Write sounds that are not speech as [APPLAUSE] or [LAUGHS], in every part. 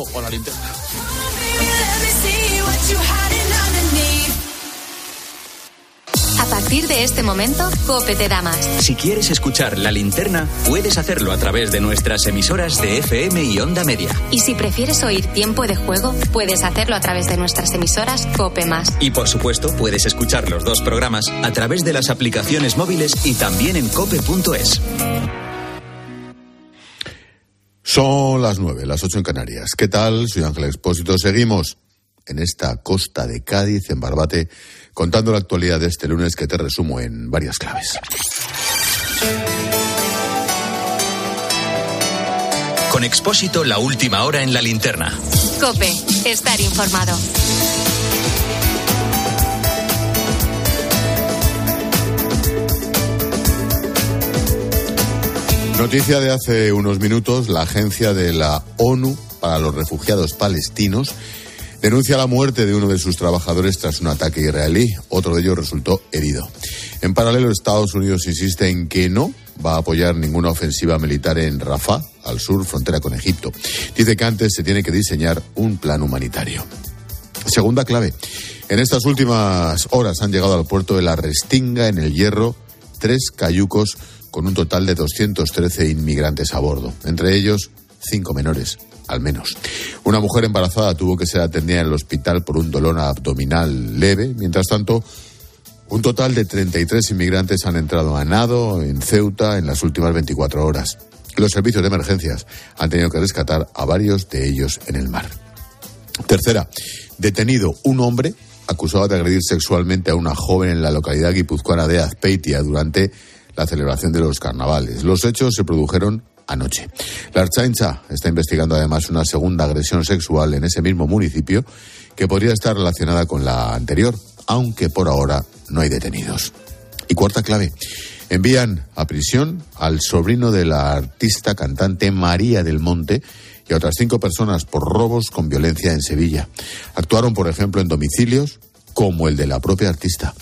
o, o la linterna. A partir de este momento, Cope te da más. Si quieres escuchar la linterna, puedes hacerlo a través de nuestras emisoras de FM y Onda Media. Y si prefieres oír tiempo de juego, puedes hacerlo a través de nuestras emisoras Cope Más. Y por supuesto, puedes escuchar los dos programas a través de las aplicaciones móviles y también en cope.es. Son las nueve, las ocho en Canarias. ¿Qué tal? Soy Ángel Expósito. Seguimos en esta costa de Cádiz, en Barbate, contando la actualidad de este lunes que te resumo en varias claves. Con Expósito, la última hora en la linterna. Cope, estar informado. Noticia de hace unos minutos, la agencia de la ONU para los refugiados palestinos denuncia la muerte de uno de sus trabajadores tras un ataque israelí. Otro de ellos resultó herido. En paralelo, Estados Unidos insiste en que no va a apoyar ninguna ofensiva militar en Rafah, al sur, frontera con Egipto. Dice que antes se tiene que diseñar un plan humanitario. Segunda clave. En estas últimas horas han llegado al puerto de la Restinga, en el Hierro, tres cayucos con un total de 213 inmigrantes a bordo, entre ellos cinco menores, al menos. Una mujer embarazada tuvo que ser atendida en el hospital por un dolor abdominal leve. Mientras tanto, un total de 33 inmigrantes han entrado a nado en Ceuta en las últimas 24 horas. Los servicios de emergencias han tenido que rescatar a varios de ellos en el mar. Tercera, detenido un hombre acusado de agredir sexualmente a una joven en la localidad guipuzcoana de Azpeitia durante la celebración de los carnavales. Los hechos se produjeron anoche. La Archaincha está investigando además una segunda agresión sexual en ese mismo municipio que podría estar relacionada con la anterior, aunque por ahora no hay detenidos. Y cuarta clave. Envían a prisión al sobrino de la artista cantante María del Monte y a otras cinco personas por robos con violencia en Sevilla. Actuaron, por ejemplo, en domicilios, como el de la propia artista.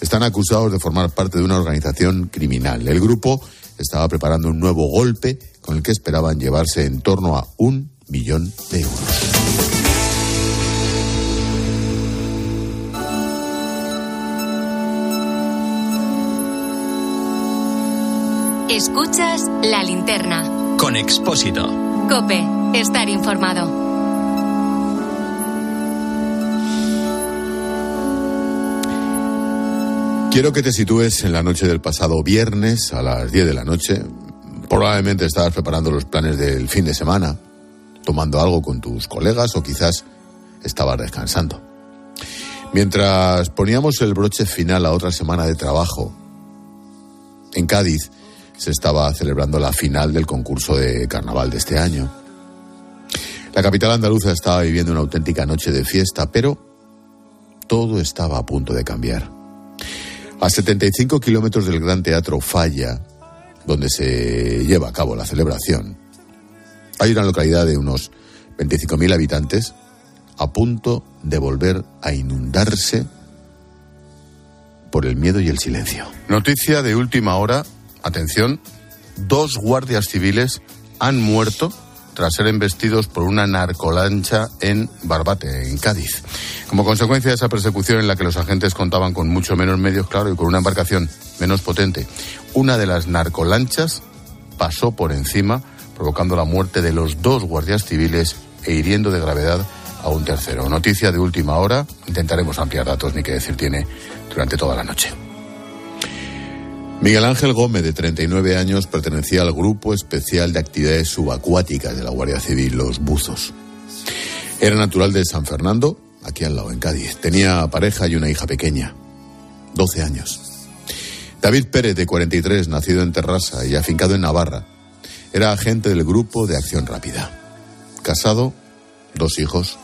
Están acusados de formar parte de una organización criminal. El grupo estaba preparando un nuevo golpe con el que esperaban llevarse en torno a un millón de euros. Escuchas la linterna. Con Expósito. Cope, estar informado. Quiero que te sitúes en la noche del pasado viernes a las 10 de la noche. Probablemente estabas preparando los planes del fin de semana, tomando algo con tus colegas o quizás estabas descansando. Mientras poníamos el broche final a otra semana de trabajo, en Cádiz se estaba celebrando la final del concurso de carnaval de este año. La capital andaluza estaba viviendo una auténtica noche de fiesta, pero todo estaba a punto de cambiar. A 75 kilómetros del Gran Teatro Falla, donde se lleva a cabo la celebración, hay una localidad de unos 25.000 habitantes a punto de volver a inundarse por el miedo y el silencio. Noticia de última hora, atención, dos guardias civiles han muerto tras ser embestidos por una narcolancha en Barbate, en Cádiz. Como consecuencia de esa persecución en la que los agentes contaban con mucho menos medios, claro, y con una embarcación menos potente, una de las narcolanchas pasó por encima, provocando la muerte de los dos guardias civiles e hiriendo de gravedad a un tercero. Noticia de última hora, intentaremos ampliar datos, ni qué decir tiene, durante toda la noche. Miguel Ángel Gómez, de 39 años, pertenecía al Grupo Especial de Actividades Subacuáticas de la Guardia Civil, los Buzos. Era natural de San Fernando, aquí al lado, en Cádiz. Tenía pareja y una hija pequeña, 12 años. David Pérez, de 43, nacido en Terrassa y afincado en Navarra, era agente del Grupo de Acción Rápida. Casado, dos hijos.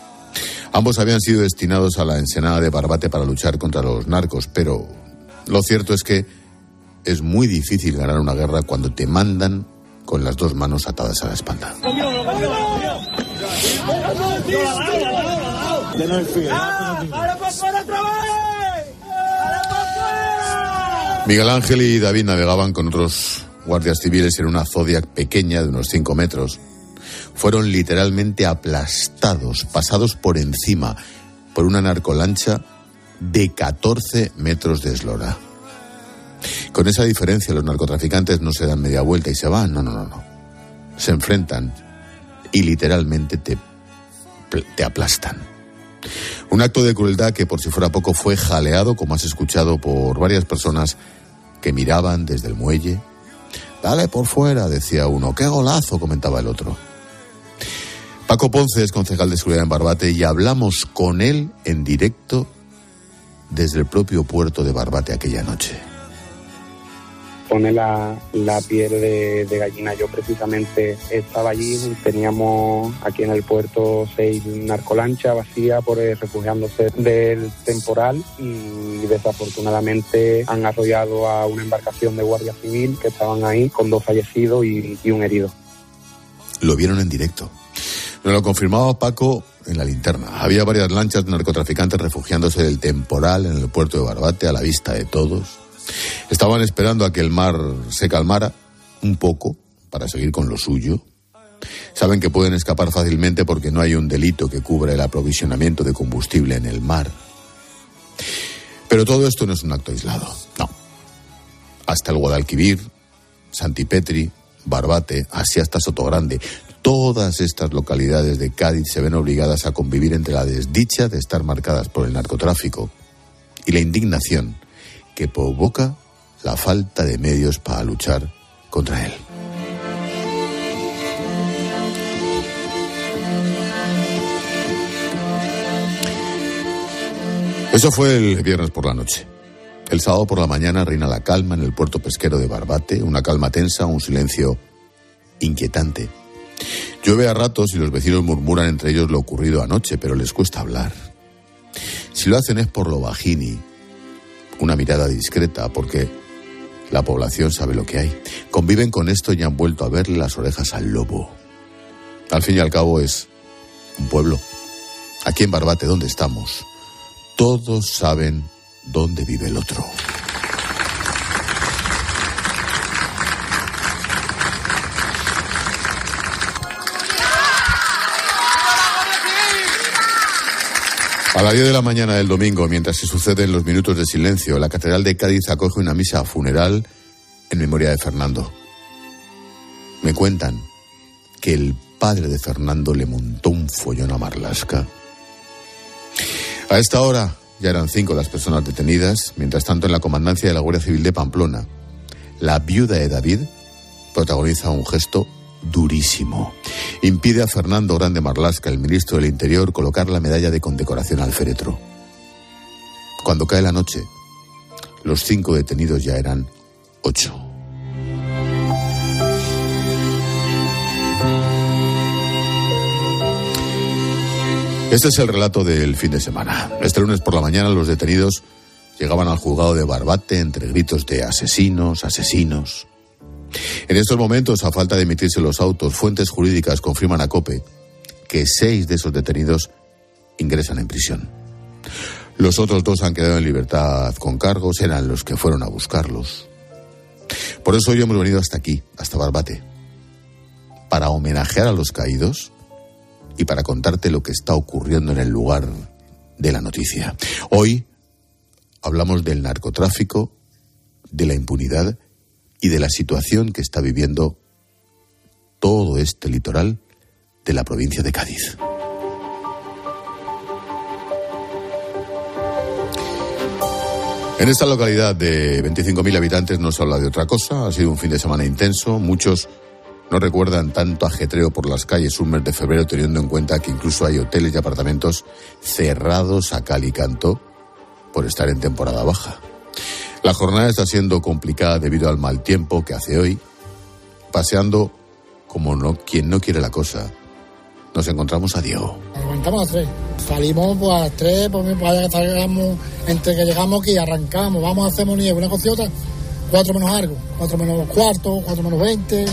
Ambos habían sido destinados a la Ensenada de Barbate para luchar contra los narcos, pero lo cierto es que es muy difícil ganar una guerra cuando te mandan con las dos manos atadas a la espalda. Miguel Ángel y David navegaban con otros guardias civiles en una Zodiac pequeña de unos 5 metros. fueron literalmente aplastados, pasados por encima por una narcolancha de 14 metros de eslora. Con esa diferencia, los narcotraficantes no se dan media vuelta y se van, no, no, no, no. Se enfrentan y literalmente te, te aplastan. Un acto de crueldad que por si fuera poco fue jaleado, como has escuchado, por varias personas que miraban desde el muelle. Dale por fuera, decía uno. Qué golazo, comentaba el otro. Paco Ponce es concejal de seguridad en Barbate y hablamos con él en directo desde el propio puerto de Barbate aquella noche. Pone la, piel de, gallina. Yo precisamente estaba allí, teníamos aquí en el puerto seis narcolanchas vacías por eh, refugiándose del temporal y desafortunadamente han arrollado a una embarcación de Guardia Civil que estaban ahí con dos fallecidos y, y un herido. Lo vieron en directo. Nos lo confirmaba Paco en la linterna. Había varias lanchas de narcotraficantes refugiándose del temporal en el puerto de Barbate a la vista de todos. Estaban esperando a que el mar se calmara un poco para seguir con lo suyo. Saben que pueden escapar fácilmente porque no hay un delito que cubra el aprovisionamiento de combustible en el mar. Pero todo esto no es un acto aislado, no. Hasta el Guadalquivir, Santipetri, Barbate, así hasta Sotogrande, Todas estas localidades de Cádiz se ven obligadas a convivir entre la desdicha de estar marcadas por el narcotráfico y la indignación que provoca la falta de medios para luchar contra él. Eso fue el viernes por la noche. El sábado por la mañana reina la calma en el puerto pesquero de Barbate, una calma tensa, un silencio inquietante. Llueve a ratos y los vecinos murmuran entre ellos lo ocurrido anoche, pero les cuesta hablar. Si lo hacen es por lo bajini, una mirada discreta, porque la población sabe lo que hay. Conviven con esto y han vuelto a verle las orejas al lobo. Al fin y al cabo es un pueblo. Aquí en Barbate, donde estamos, todos saben dónde vive el otro. A las 10 de la mañana del domingo, mientras se suceden los minutos de silencio, la Catedral de Cádiz acoge una misa funeral en memoria de Fernando. Me cuentan que el padre de Fernando le montó un follón a Marlasca. A esta hora ya eran cinco las personas detenidas, mientras tanto en la comandancia de la Guardia Civil de Pamplona, la viuda de David protagoniza un gesto durísimo. Impide a Fernando Grande Marlasca, el ministro del Interior, colocar la medalla de condecoración al féretro. Cuando cae la noche, los cinco detenidos ya eran ocho. Este es el relato del fin de semana. Este lunes por la mañana los detenidos llegaban al juzgado de Barbate entre gritos de asesinos, asesinos. En estos momentos, a falta de emitirse los autos, fuentes jurídicas confirman a COPE que seis de esos detenidos ingresan en prisión. Los otros dos han quedado en libertad con cargos, eran los que fueron a buscarlos. Por eso hoy hemos venido hasta aquí, hasta Barbate, para homenajear a los caídos y para contarte lo que está ocurriendo en el lugar de la noticia. Hoy hablamos del narcotráfico, de la impunidad y de la situación que está viviendo todo este litoral de la provincia de Cádiz. En esta localidad de 25.000 habitantes no se habla de otra cosa, ha sido un fin de semana intenso, muchos no recuerdan tanto ajetreo por las calles un mes de febrero teniendo en cuenta que incluso hay hoteles y apartamentos cerrados a cal y canto por estar en temporada baja. La jornada está siendo complicada debido al mal tiempo que hace hoy. Paseando como no, quien no quiere la cosa, nos encontramos a Diego. Nos levantamos a tres. Salimos pues, a las tres, pues, vaya que salgamos, entre que llegamos aquí y arrancamos, vamos a hacer nieve, una cosita, cuatro menos algo, cuatro menos cuarto, cuatro menos veinte,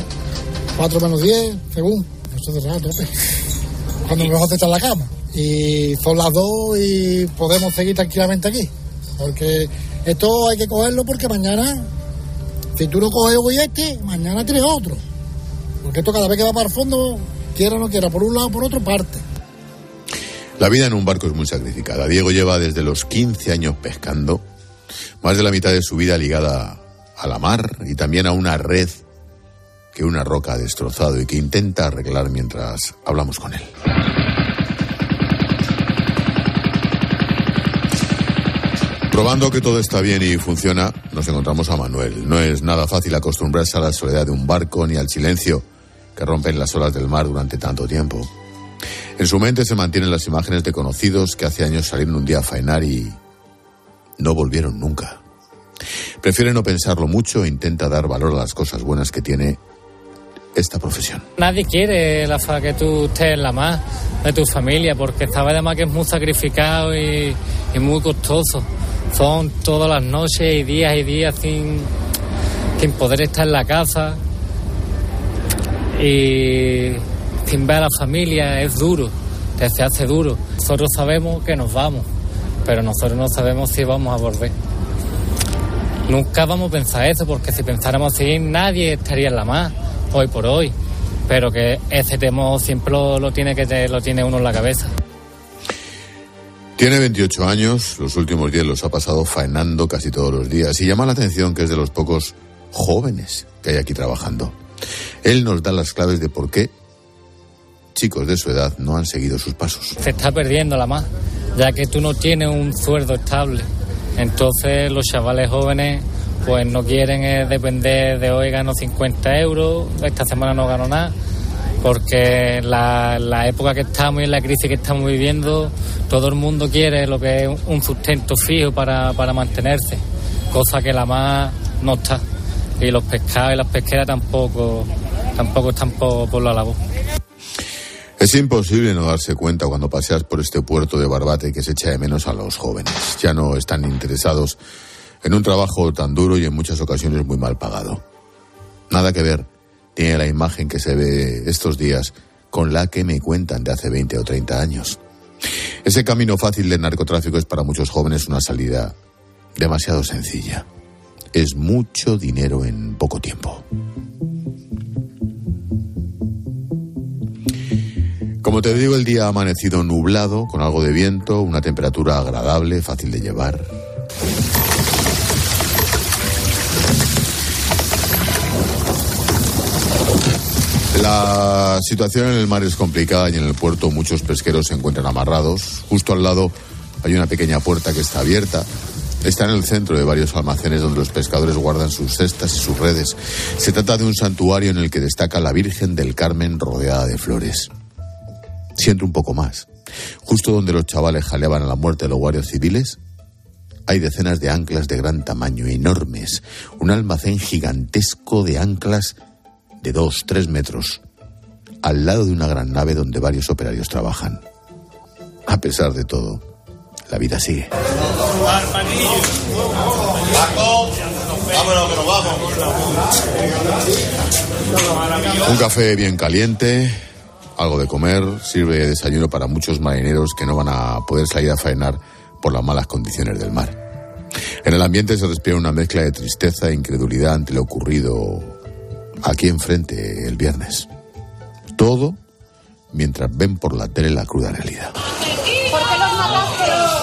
cuatro menos diez, según. Nosotros a tope. Cuando mejor está en la cama. Y son las dos y podemos seguir tranquilamente aquí. Porque esto hay que cogerlo porque mañana, si tú no coges hoy este, mañana tienes otro. Porque esto cada vez que va para el fondo quiera o no quiera, por un lado o por otro, parte. La vida en un barco es muy sacrificada. Diego lleva desde los 15 años pescando, más de la mitad de su vida ligada a la mar y también a una red que una roca ha destrozado y que intenta arreglar mientras hablamos con él. Probando que todo está bien y funciona, nos encontramos a Manuel. No es nada fácil acostumbrarse a la soledad de un barco ni al silencio que rompen las olas del mar durante tanto tiempo. En su mente se mantienen las imágenes de conocidos que hace años salieron un día a faenar y no volvieron nunca. Prefiere no pensarlo mucho e intenta dar valor a las cosas buenas que tiene esta profesión. Nadie quiere la fa que tú estés en la más de tu familia, porque sabes además que es muy sacrificado y, y muy costoso. Son todas las noches y días y días sin, sin poder estar en la casa y sin ver a la familia es duro, se hace duro. Nosotros sabemos que nos vamos, pero nosotros no sabemos si vamos a volver. Nunca vamos a pensar eso, porque si pensáramos así, nadie estaría en la más hoy por hoy. Pero que ese temor siempre lo, lo tiene que lo tiene uno en la cabeza. Tiene 28 años, los últimos días los ha pasado faenando casi todos los días y llama la atención que es de los pocos jóvenes que hay aquí trabajando. Él nos da las claves de por qué chicos de su edad no han seguido sus pasos. Se está perdiendo la más, ya que tú no tienes un sueldo estable. Entonces los chavales jóvenes pues no quieren eh, depender de hoy gano 50 euros, esta semana no gano nada, porque la, la época que estamos y en la crisis que estamos viviendo, todo el mundo quiere lo que es un sustento fijo para, para mantenerse, cosa que la más no está. Y los pescados y las pesqueras tampoco, tampoco están por, por la labor. Es imposible no darse cuenta cuando paseas por este puerto de Barbate que se echa de menos a los jóvenes. Ya no están interesados en un trabajo tan duro y en muchas ocasiones muy mal pagado. Nada que ver tiene la imagen que se ve estos días con la que me cuentan de hace 20 o 30 años. Ese camino fácil del narcotráfico es para muchos jóvenes una salida demasiado sencilla. Es mucho dinero en poco tiempo. Como te digo, el día ha amanecido nublado, con algo de viento, una temperatura agradable, fácil de llevar. La situación en el mar es complicada y en el puerto muchos pesqueros se encuentran amarrados. Justo al lado hay una pequeña puerta que está abierta. Está en el centro de varios almacenes donde los pescadores guardan sus cestas y sus redes. Se trata de un santuario en el que destaca la Virgen del Carmen rodeada de flores. Siento un poco más. Justo donde los chavales jaleaban a la muerte de los guardias civiles, hay decenas de anclas de gran tamaño, enormes. Un almacén gigantesco de anclas de dos, tres metros, al lado de una gran nave donde varios operarios trabajan. A pesar de todo, la vida sigue. Un café bien caliente, algo de comer, sirve de desayuno para muchos marineros que no van a poder salir a faenar por las malas condiciones del mar. En el ambiente se respira una mezcla de tristeza e incredulidad ante lo ocurrido aquí enfrente el viernes. Todo mientras ven por la tele la cruda realidad. ¿Por qué los.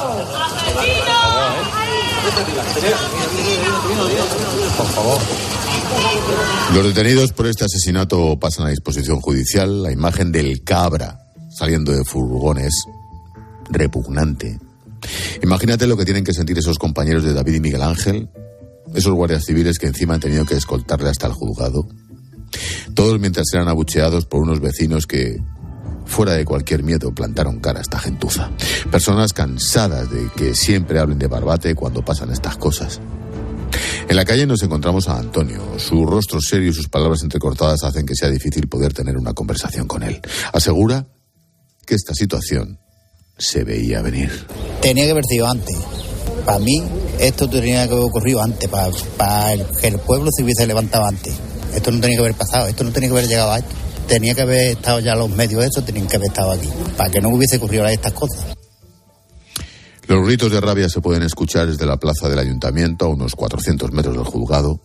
Los detenidos por este asesinato pasan a disposición judicial. La imagen del cabra saliendo de furgones, repugnante. Imagínate lo que tienen que sentir esos compañeros de David y Miguel Ángel, esos guardias civiles que encima han tenido que escoltarle hasta el juzgado. Todos mientras eran abucheados por unos vecinos que, fuera de cualquier miedo, plantaron cara a esta gentuza. Personas cansadas de que siempre hablen de Barbate cuando pasan estas cosas. En la calle nos encontramos a Antonio. Su rostro serio y sus palabras entrecortadas hacen que sea difícil poder tener una conversación con él. Asegura que esta situación se veía venir. Tenía que haber sido antes. Para mí, esto tenía que haber ocurrido antes, para, que el pueblo se hubiese levantado antes. Esto no tenía que haber pasado, esto no tenía que haber llegado a esto. Tenía que haber estado ya los medios eso, tenían que haber estado aquí, para que no hubiese ocurrido estas cosas. Los gritos de rabia se pueden escuchar desde la plaza del ayuntamiento a unos 400 metros del juzgado.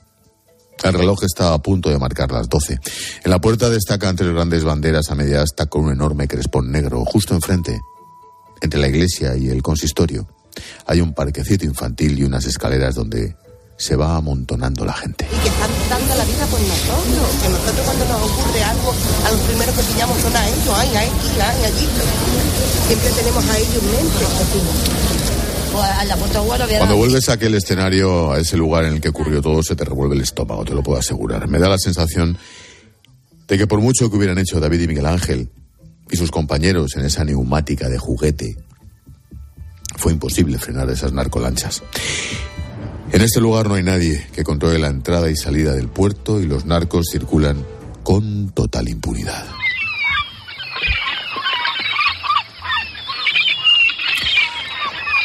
El reloj está a punto de marcar las 12. En la puerta destacan tres grandes banderas a media asta con un enorme crespón negro. Justo enfrente, entre la iglesia y el consistorio, hay un parquecito infantil y unas escaleras donde se va amontonando la gente. Y que están dando la vida por nosotros. Que nosotros cuando nos ocurre algo, a los primeros que pillamos son a ellos, ay, aquí, ay, allí. Siempre tenemos a ellos en mente. Cuando vuelves a aquel escenario, a ese lugar en el que ocurrió todo, se te revuelve el estómago, te lo puedo asegurar. Me da la sensación de que por mucho que hubieran hecho David y Miguel Ángel y sus compañeros en esa neumática de juguete, fue imposible frenar esas narcolanchas. En este lugar no hay nadie que controle la entrada y salida del puerto y los narcos circulan con total impunidad.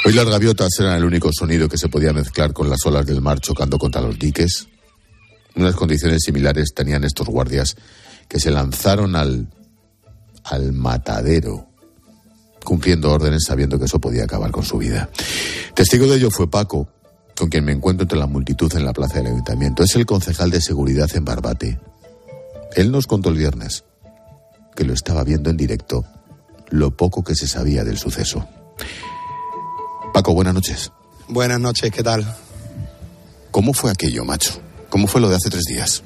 Hoy las gaviotas eran el único sonido que se podía mezclar con las olas del mar chocando contra los diques. Unas condiciones similares tenían estos guardias que se lanzaron al, al matadero, cumpliendo órdenes sabiendo que eso podía acabar con su vida. Testigo de ello fue Paco, con quien me encuentro entre la multitud en la plaza del ayuntamiento. Es el concejal de seguridad en Barbate. Él nos contó el viernes que lo estaba viendo en directo, lo poco que se sabía del suceso. Paco, buenas noches. Buenas noches, ¿qué tal? ¿Cómo fue aquello, macho? ¿Cómo fue lo de hace tres días?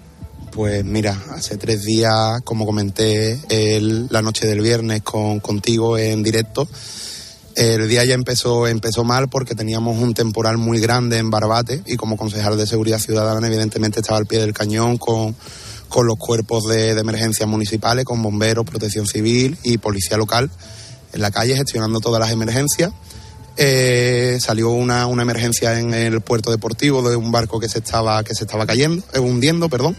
Pues mira, hace tres días, como comenté el- la noche del viernes con, contigo en directo, el día ya empezó, empezó mal porque teníamos un temporal muy grande en Barbate y como concejal de Seguridad Ciudadana evidentemente estaba al pie del cañón con, con los cuerpos de, de emergencias municipales, con bomberos, protección civil y policía local en la calle gestionando todas las emergencias. Eh, salió una, una emergencia en el puerto deportivo de un barco que se estaba, que se estaba cayendo, eh, hundiendo, perdón,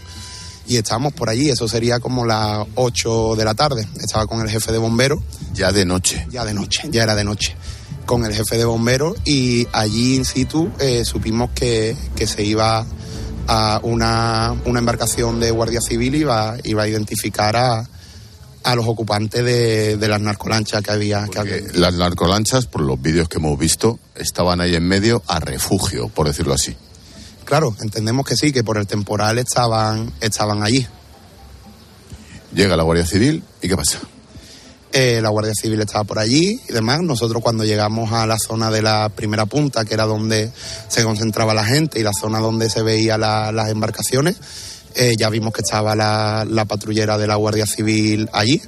y estábamos por allí, eso sería como las 8 de la tarde. Estaba con el jefe de bomberos, Ya de noche. ya de noche, ya era de noche, con el jefe de bomberos y allí in situ eh, supimos que, que se iba a una, una embarcación de Guardia Civil iba, iba a identificar a, a los ocupantes de, de las narcolanchas que había. Que había. Las narcolanchas, por los vídeos que hemos visto, estaban ahí en medio a refugio, por decirlo así. Claro, entendemos que sí, que por el temporal estaban, estaban allí. Llega la Guardia Civil y ¿qué pasa? Eh, la Guardia Civil estaba por allí y demás. Nosotros cuando llegamos a la zona de la primera punta, que era donde se concentraba la gente y la zona donde se veían la- las embarcaciones, eh, ya vimos que estaba la, la patrullera de la Guardia Civil allí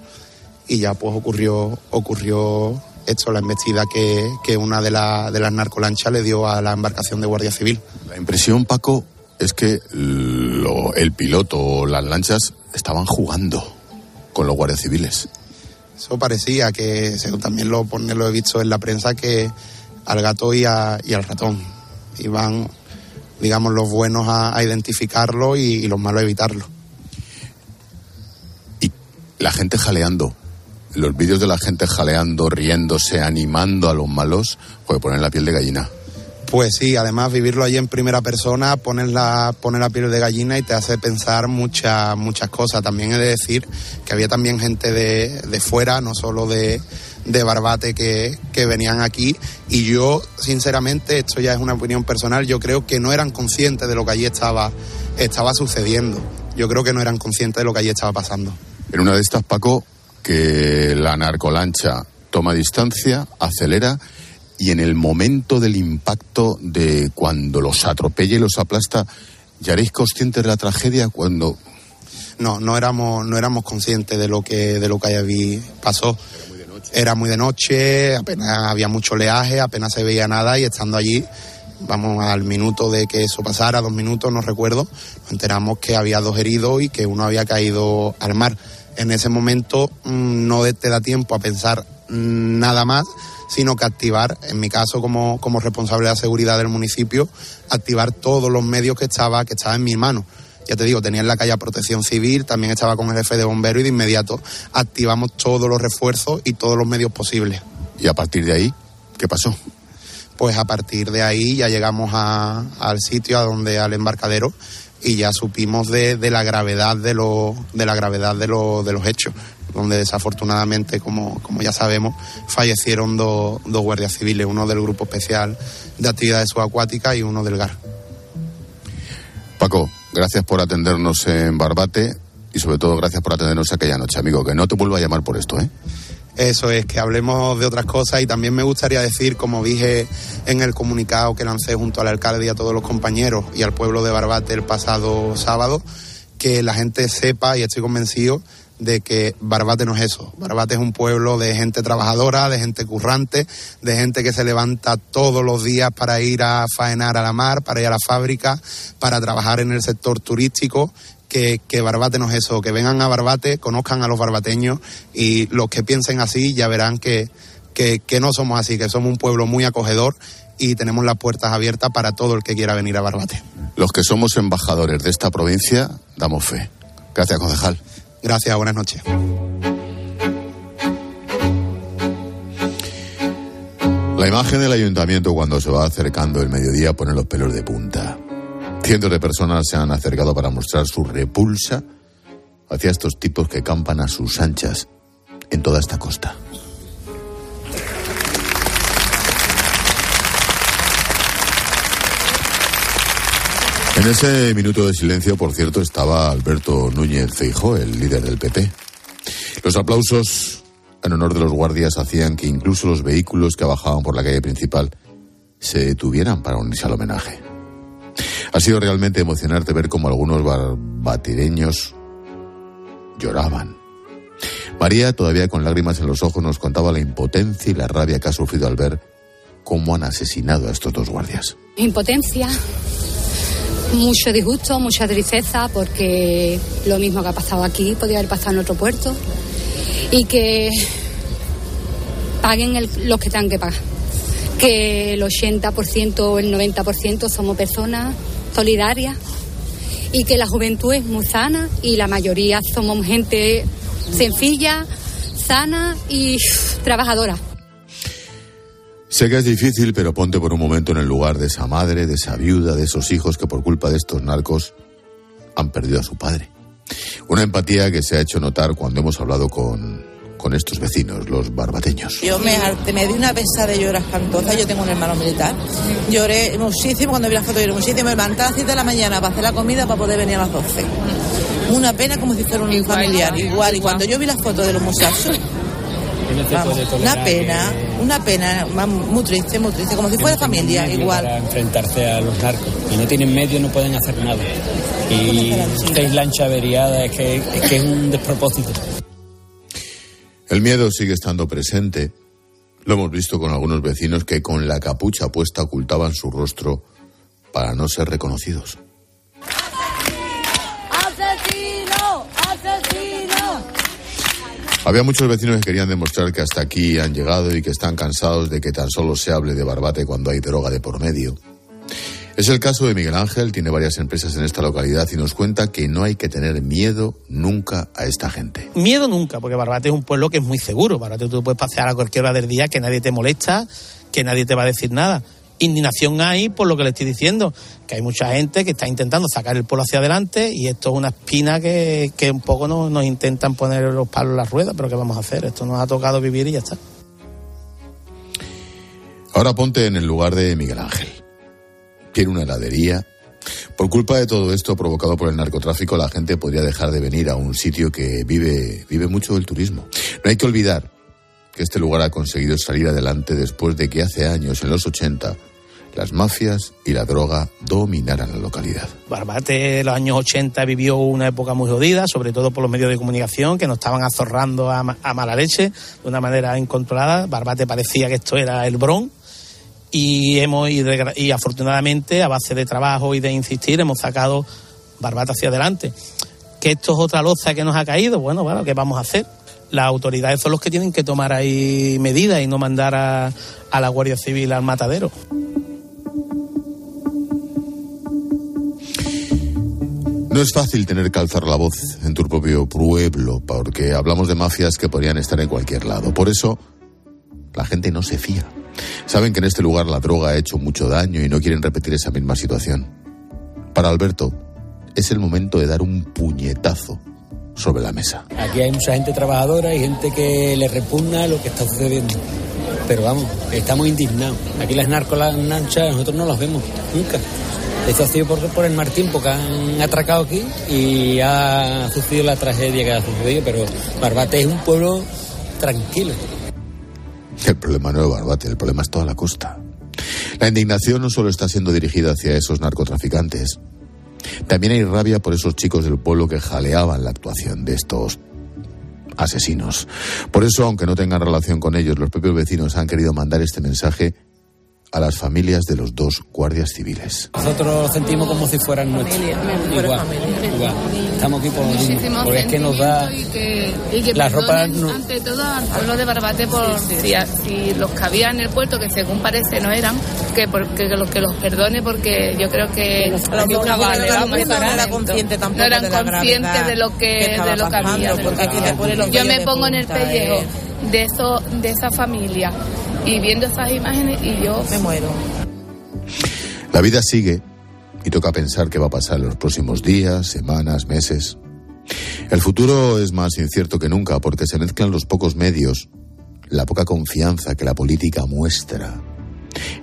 y ya pues ocurrió, ocurrió esto, la embestida que, que una de, la- de las narcolanchas le dio a la embarcación de Guardia Civil. La impresión, Paco, es que lo- el piloto o las lanchas estaban jugando con los guardias civiles. Eso parecía que también lo, pone- lo he visto en la prensa que al gato y, a- y al ratón iban, digamos, los buenos a, a identificarlo y, y los malos a evitarlo. La gente jaleando. Los vídeos de la gente jaleando, riéndose, animando a los malos, puede poner la piel de gallina. Pues sí, además vivirlo allí en primera persona pone la, pone la piel de gallina y te hace pensar muchas muchas cosas. También he de decir que había también gente de, de fuera, no solo de, de Barbate, que, que venían aquí. Y yo, sinceramente, esto ya es una opinión personal, yo creo que no eran conscientes de lo que allí estaba, estaba sucediendo. Yo creo que no eran conscientes de lo que allí estaba pasando. En una de estas, Paco, que la narcolancha toma distancia, acelera y en el momento del impacto de cuando los atropella y los aplasta, ¿ya haréis conscientes de la tragedia cuando no, no éramos, no éramos conscientes de lo que, de lo que allí pasó. Era muy de noche, apenas había mucho oleaje, apenas se veía nada y estando allí, vamos al minuto de que eso pasara, dos minutos, no recuerdo, nos enteramos que había dos heridos y que uno había caído al mar. En ese momento mm, no te da tiempo a pensar nada más, sino que activar, en mi caso como, como responsable de la seguridad del municipio, activar todos los medios que estaba, que estaba en mi mano. Ya te digo, tenía en la calle a protección civil, también estaba con el jefe de bomberos y de inmediato activamos todos los refuerzos y todos los medios posibles. y a partir de ahí, qué pasó? Pues a partir de ahí ya llegamos a- al sitio, a donde al embarcadero y ya supimos de, de la gravedad de lo, de la gravedad de, lo- de los hechos, donde desafortunadamente, como, como ya sabemos, fallecieron dos, dos guardias civiles, uno del grupo especial de actividades subacuáticas y uno del GAR. Paco, gracias por atendernos en Barbate y sobre todo gracias por atendernos aquella noche, amigo. Que no te vuelva a llamar por esto, ¿eh? Eso es, que hablemos de otras cosas y también me gustaría decir, como dije en el comunicado que lancé junto al alcalde y a todos los compañeros y al pueblo de Barbate el pasado sábado, que la gente sepa y estoy convencido de que Barbate no es eso. Barbate es un pueblo de gente trabajadora, de gente currante, de gente que se levanta todos los días para ir a faenar a la mar, para ir a la fábrica, para trabajar en el sector turístico que, Barbate no es eso, que vengan a Barbate, conozcan a los barbateños y los que piensen así ya verán que, que, no somos así, que somos un pueblo muy acogedor y tenemos las puertas abiertas para todo el que quiera venir a Barbate. Los que somos embajadores de esta provincia damos fe. Gracias, concejal. Gracias, buenas noches. La imagen del ayuntamiento cuando se va acercando el mediodía pone los pelos de punta. Cientos de personas se han acercado para mostrar su repulsa hacia estos tipos que campan a sus anchas en toda esta costa. En ese minuto de silencio, por cierto, estaba Alberto Núñez Feijóo, el líder del PP. Los aplausos en honor de los guardias hacían que incluso los vehículos que bajaban por la calle principal se detuvieran para unirse al homenaje. Ha sido realmente emocionante ver cómo algunos barbatireños lloraban. María, todavía con lágrimas en los ojos, nos contaba la impotencia y la rabia que ha sufrido al ver cómo han asesinado a estos dos guardias. Impotencia, mucho disgusto, mucha tristeza, porque lo mismo que ha pasado aquí podría haber pasado en otro puerto y que paguen los que tengan que pagar. Que el 80% o el 90% somos personas solidaria y que la juventud es muy sana y la mayoría somos gente sencilla, sana y trabajadora. Sé que es difícil, pero ponte por un momento en el lugar de esa madre, de esa viuda, de esos hijos que por culpa de estos narcos han perdido a su padre. Una empatía que se ha hecho notar cuando hemos hablado con con estos vecinos, los barbateños. Yo me, me di una pesa de llorar espantosa, yo tengo un hermano militar. Lloré muchísimo cuando vi la foto, lloré muchísimo. Me levantaba a las 7 de la mañana para hacer la comida para poder venir a las 12. Una pena como si fuera un familiar, igual. Y cuando yo vi la foto de los muchachos, una pena, una pena, muy triste, muy triste, como si fuera familia, igual. Para enfrentarse a los narcos y no tienen medios, no pueden hacer nada. Y seis lancha averiada, es que, es que es un despropósito. El miedo sigue estando presente. Lo hemos visto con algunos vecinos que con la capucha puesta ocultaban su rostro para no ser reconocidos. ¡Asesino! ¡Asesino! Había muchos vecinos que querían demostrar que hasta aquí han llegado y que están cansados de que tan solo se hable de barbate cuando hay droga de por medio. Es el caso de Miguel Ángel, tiene varias empresas en esta localidad y nos cuenta que no hay que tener miedo nunca a esta gente. Miedo nunca, porque Barbate es un pueblo que es muy seguro. Barbate tú puedes pasear a cualquier hora del día que nadie te molesta, que nadie te va a decir nada. Indignación hay por lo que le estoy diciendo, que hay mucha gente que está intentando sacar el pueblo hacia adelante y esto es una espina que, que un poco nos, nos intentan poner los palos en la rueda, pero ¿qué vamos a hacer? Esto nos ha tocado vivir y ya está. Ahora ponte en el lugar de Miguel Ángel tiene una heladería. Por culpa de todo esto provocado por el narcotráfico, la gente podría dejar de venir a un sitio que vive, vive mucho del turismo. No hay que olvidar que este lugar ha conseguido salir adelante después de que hace años, en los 80, las mafias y la droga dominaran la localidad. Barbate en los años 80 vivió una época muy jodida, sobre todo por los medios de comunicación que nos estaban azorrando a, a mala leche de una manera incontrolada. Barbate parecía que esto era el Bron y hemos y, afortunadamente a base de trabajo y de insistir hemos sacado Barbata hacia adelante. Que esto es otra loza que nos ha caído, bueno, bueno, ¿qué vamos a hacer? Las autoridades son los que tienen que tomar ahí medidas y no mandar a, a la Guardia Civil al matadero. No es fácil tener que alzar la voz en tu propio pueblo, porque hablamos de mafias que podrían estar en cualquier lado. Por eso, la gente no se fía. Saben que en este lugar la droga ha hecho mucho daño y no quieren repetir esa misma situación. Para Alberto, es el momento de dar un puñetazo sobre la mesa. Aquí hay mucha gente trabajadora y gente que le repugna lo que está sucediendo. Pero vamos, estamos indignados. Aquí las nanchas, nosotros no las vemos, nunca. Esto ha sido por, por el mal tiempo que han atracado aquí y ha sucedido la tragedia que ha sucedido, pero Barbate es un pueblo tranquilo. El problema no es Barbate, el problema es toda la costa. La indignación no solo está siendo dirigida hacia esos narcotraficantes, también hay rabia por esos chicos del pueblo que jaleaban la actuación de estos asesinos. Por eso, aunque no tengan relación con ellos, los propios vecinos han querido mandar este mensaje a las familias de los dos guardias civiles. Nosotros sentimos como si fueran nuestros. Igual, igual. Estamos aquí por lo mismo, porque es que nos da y que, y que la ropa no- ante todo al pueblo de Barbate por si, si los que había en el puerto que según parece no eran que porque que los que los perdone porque yo creo que Los consciente tampoco no eran de la conscientes de lo que, que de lo que pasando, había de lo porque que aquí te había. ponen los yo me pongo en el pellejo de eso de esa familia y viendo esas imágenes y yo me muero La vida sigue y toca pensar qué va a pasar en los próximos días, semanas, meses. El futuro es más incierto que nunca porque se mezclan los pocos medios, la poca confianza que la política muestra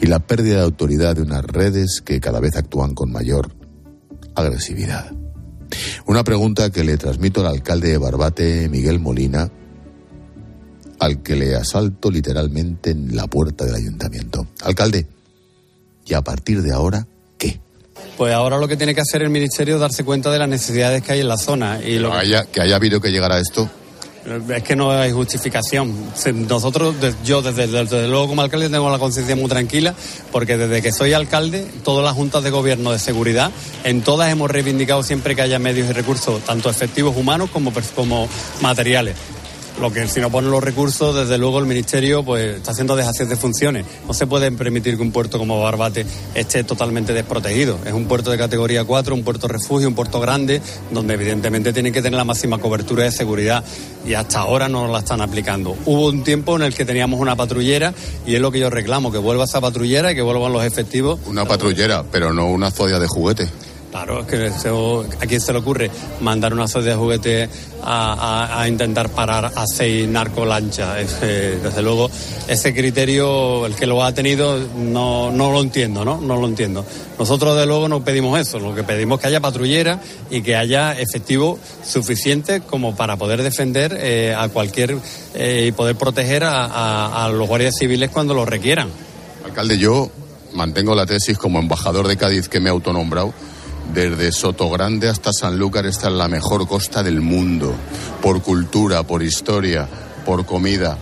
y la pérdida de autoridad de unas redes que cada vez actúan con mayor agresividad. Una pregunta que le transmito al alcalde de Barbate, Miguel Molina, al que le asalto literalmente en la puerta del ayuntamiento. Alcalde, y a partir de ahora, Pues ahora lo que tiene que hacer el Ministerio es darse cuenta de las necesidades que hay en la zona. Y lo que haya, que haya habido que llegar a esto. Es que no hay justificación. Nosotros, yo desde, desde luego como alcalde tengo la conciencia muy tranquila porque desde que soy alcalde, todas las juntas de gobierno de seguridad, en todas hemos reivindicado siempre que haya medios y recursos, tanto efectivos humanos como, como materiales. Lo que si no ponen los recursos, desde luego el Ministerio pues está haciendo dejación de funciones. No se puede permitir que un puerto como Barbate esté totalmente desprotegido. Es un puerto de categoría 4, un puerto refugio, un puerto grande, donde evidentemente tienen que tener la máxima cobertura de seguridad y hasta ahora no la están aplicando. Hubo un tiempo en el que teníamos una patrullera y es lo que yo reclamo, que vuelva esa patrullera y que vuelvan los efectivos. Una patrullera, pero no una zodia de juguete. Claro, es que a quién se le ocurre mandar una zodia de juguete a, intentar parar a seis narcolanchas. Es, desde luego, ese criterio, el que lo ha tenido, no, no lo entiendo, ¿no? No lo entiendo. Nosotros, de luego, no pedimos eso. Lo que pedimos es que haya patrullera y que haya efectivo suficiente como para poder defender eh, a cualquier eh, y poder proteger a- a los guardias civiles cuando lo requieran. Alcalde, yo mantengo la tesis como embajador de Cádiz que me he autonombrado. Desde Sotogrande hasta Sanlúcar esta es la mejor costa del mundo. Por cultura, por historia, por comida.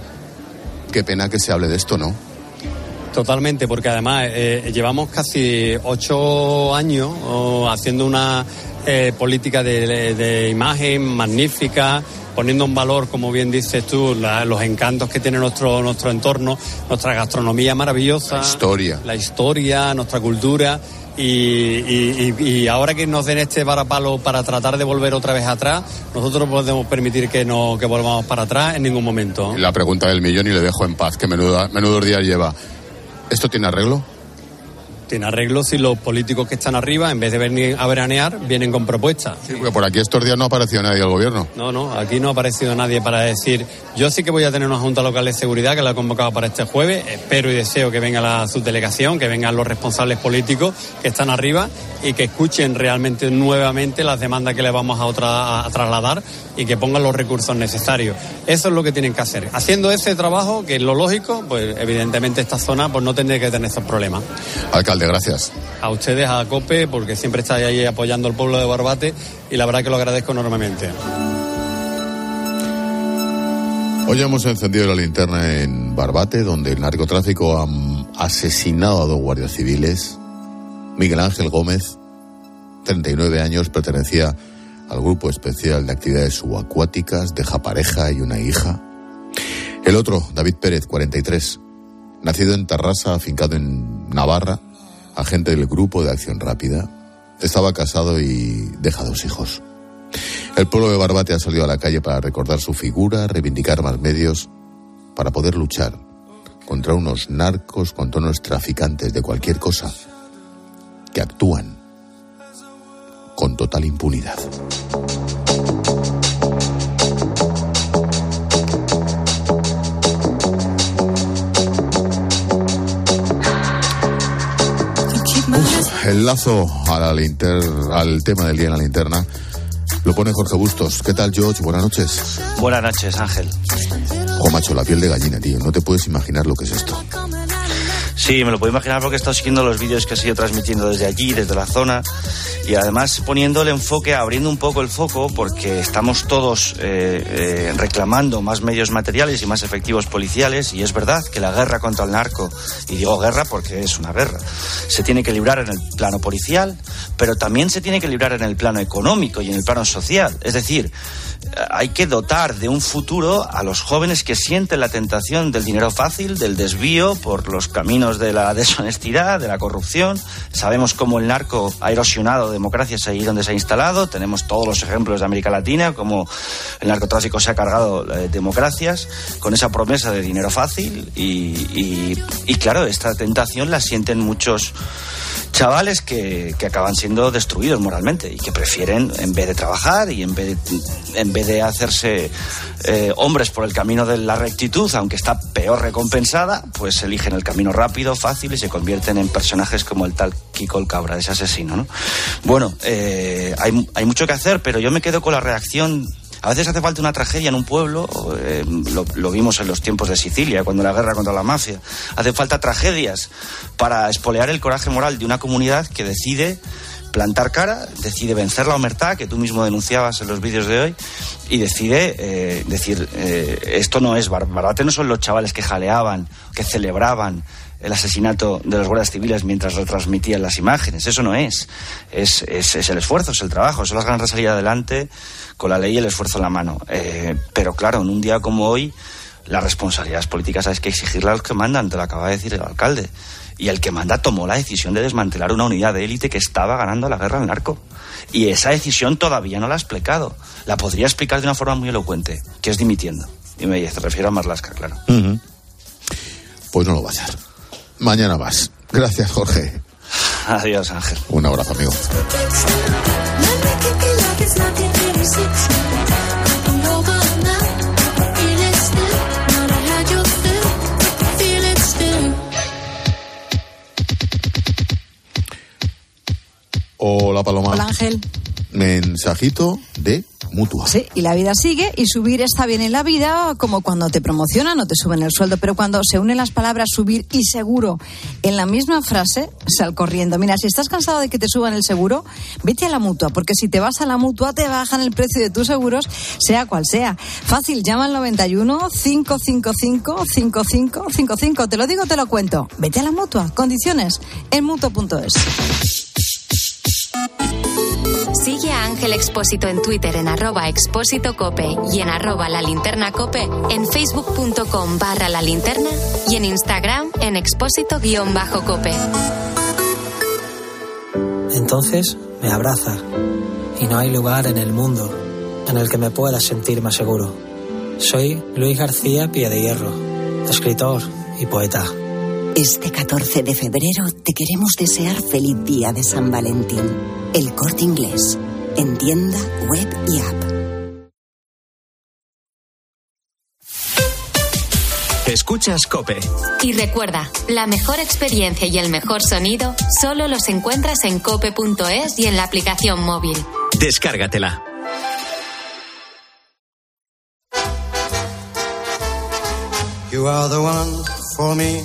Qué pena que se hable de esto, ¿no? Totalmente, porque además eh, llevamos casi ocho años oh, haciendo una eh, política de, de imagen magnífica, poniendo en valor, como bien dices tú, la- los encantos que tiene nuestro, nuestro entorno, nuestra gastronomía maravillosa, La historia. la historia, nuestra cultura. Y, ahora que nos den este varapalo para tratar de volver otra vez atrás, nosotros no podemos permitir que, no, que volvamos para atrás en ningún momento. La pregunta del millón y le dejo en paz, que menuda, menudos días lleva. ¿Esto tiene arreglo? Tiene arreglo si los políticos que están arriba, en vez de venir a veranear, vienen con propuestas. Sí, porque por aquí estos días no ha aparecido nadie del gobierno. No, no, aquí no ha aparecido nadie para decir, yo sí que voy a tener una Junta Local de Seguridad que la he convocado para este jueves, espero y deseo que venga la subdelegación, que vengan los responsables políticos que están arriba y que escuchen realmente nuevamente las demandas que le vamos a, otra, a trasladar y que pongan los recursos necesarios. Eso es lo que tienen que hacer. Haciendo ese trabajo, que es lo lógico, pues evidentemente esta zona pues no tendría que tener esos problemas. Alcalde, gracias. A ustedes, a COPE, porque siempre estáis ahí apoyando al pueblo de Barbate y la verdad que lo agradezco enormemente. Hoy hemos encendido la linterna en Barbate, donde el narcotráfico ha asesinado a dos guardias civiles. Miguel Ángel Gómez, 39 años, pertenecía al Grupo Especial de Actividades Subacuáticas, deja pareja y una hija. El otro, David Pérez, 43, nacido en Tarrasa, afincado en Navarra, agente del Grupo de Acción Rápida, estaba casado y deja dos hijos. El pueblo de Barbate ha salido a la calle para recordar su figura, reivindicar más medios, para poder luchar contra unos narcos, contra unos traficantes de cualquier cosa que actúan con total impunidad. El lazo a la linter- al tema del día en la linterna lo pone Jorge Bustos. ¿Qué tal, George? Buenas noches. Buenas noches, Ángel. Jo, macho, la piel de gallina, tío. No te puedes imaginar lo que es esto. Sí, me lo puedo imaginar porque he estado siguiendo los vídeos que he sido transmitiendo desde allí, desde la zona, y además poniendo el enfoque, abriendo un poco el foco, porque estamos todos eh, eh, reclamando más medios materiales y más efectivos policiales, y es verdad que la guerra contra el narco, y digo guerra porque es una guerra, se tiene que librar en el plano policial, pero también se tiene que librar en el plano económico y en el plano social. Es decir, hay que dotar de un futuro a los jóvenes que sienten la tentación del dinero fácil, del desvío por los caminos de la [LAUGHS] deshonestidad, de la corrupción. Sabemos cómo el narco ha erosionado democracias ahí donde se ha instalado. Tenemos todos los ejemplos de América Latina, como el narcotráfico se ha cargado eh, democracias con esa promesa de dinero fácil. Y, claro, esta tentación la sienten muchos chavales que, que acaban siendo destruidos moralmente y que prefieren, en vez de trabajar y en vez de, en vez de hacerse eh, hombres por el camino de la rectitud, aunque está peor recompensada, pues eligen el camino rápido, fácil y se convierten en personajes como el tal Kiko el Cabra, ese asesino. ¿no? Bueno, eh, hay, hay mucho que hacer, pero yo me quedo con la reacción a veces hace falta una tragedia en un pueblo, eh, lo, lo vimos en los tiempos de Sicilia, cuando la guerra contra la mafia. Hace falta tragedias para espolear el coraje moral de una comunidad que decide plantar cara, decide vencer la omertad que tú mismo denunciabas en los vídeos de hoy y decide eh, decir eh, esto no es bar- barbate no son los chavales que jaleaban, que celebraban el asesinato de los guardias civiles mientras retransmitían las imágenes. Eso no es. Es, es, es el esfuerzo, es el trabajo, son las ganas de salir adelante con la ley y el esfuerzo en la mano. Eh, pero claro, en un día como hoy, las responsabilidades políticas hay que exigirle a los que mandan, te lo acaba de decir el alcalde. Y el que manda tomó la decisión de desmantelar una unidad de élite que estaba ganando la guerra al narco. Y esa decisión todavía no la ha explicado. La podría explicar de una forma muy elocuente, que es dimitiendo. Y me refiero a Marlaska, claro. Pues no lo va a hacer. Mañana más. Gracias, Jorge. [LAUGHS] Adiós, Ángel. Un abrazo, amigo. Hola, Paloma. Hola Ángel. Mensajito de mutua. Sí, y la vida sigue y subir está bien en la vida, como cuando te promocionan o te suben el sueldo, pero cuando se unen las palabras subir y seguro en la misma frase, sal corriendo. Mira, si estás cansado de que te suban el seguro, vete a la mutua, porque si te vas a la mutua te bajan el precio de tus seguros, sea cual sea. Fácil, llama al 91 555 5555. Te lo digo, te lo cuento. Vete a la mutua. Condiciones en mutua.es. Sigue a Ángel Expósito en Twitter en arroba expósito cope y en arroba la linterna cope, en facebook.com barra la linterna y en Instagram en expósito guion bajo cope. Entonces me abraza y no hay lugar en el mundo en el que me pueda sentir más seguro. Soy Luis García Pie de Hierro, escritor y poeta. Este 14 de febrero te queremos desear feliz día de San Valentín. El corte inglés. En tienda, web y app. Escuchas Cope. Y recuerda, la mejor experiencia y el mejor sonido solo los encuentras en cope.es y en la aplicación móvil. Descárgatela. You are the one for me,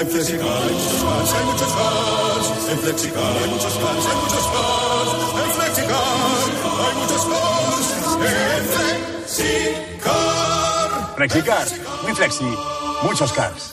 En Flexicar hay muchos más. Hay muchos más. En Flexicar hay muchos más. En Flexicar hay muchos más. En Flexicar. Flexicar, muy flexi, muchos cars.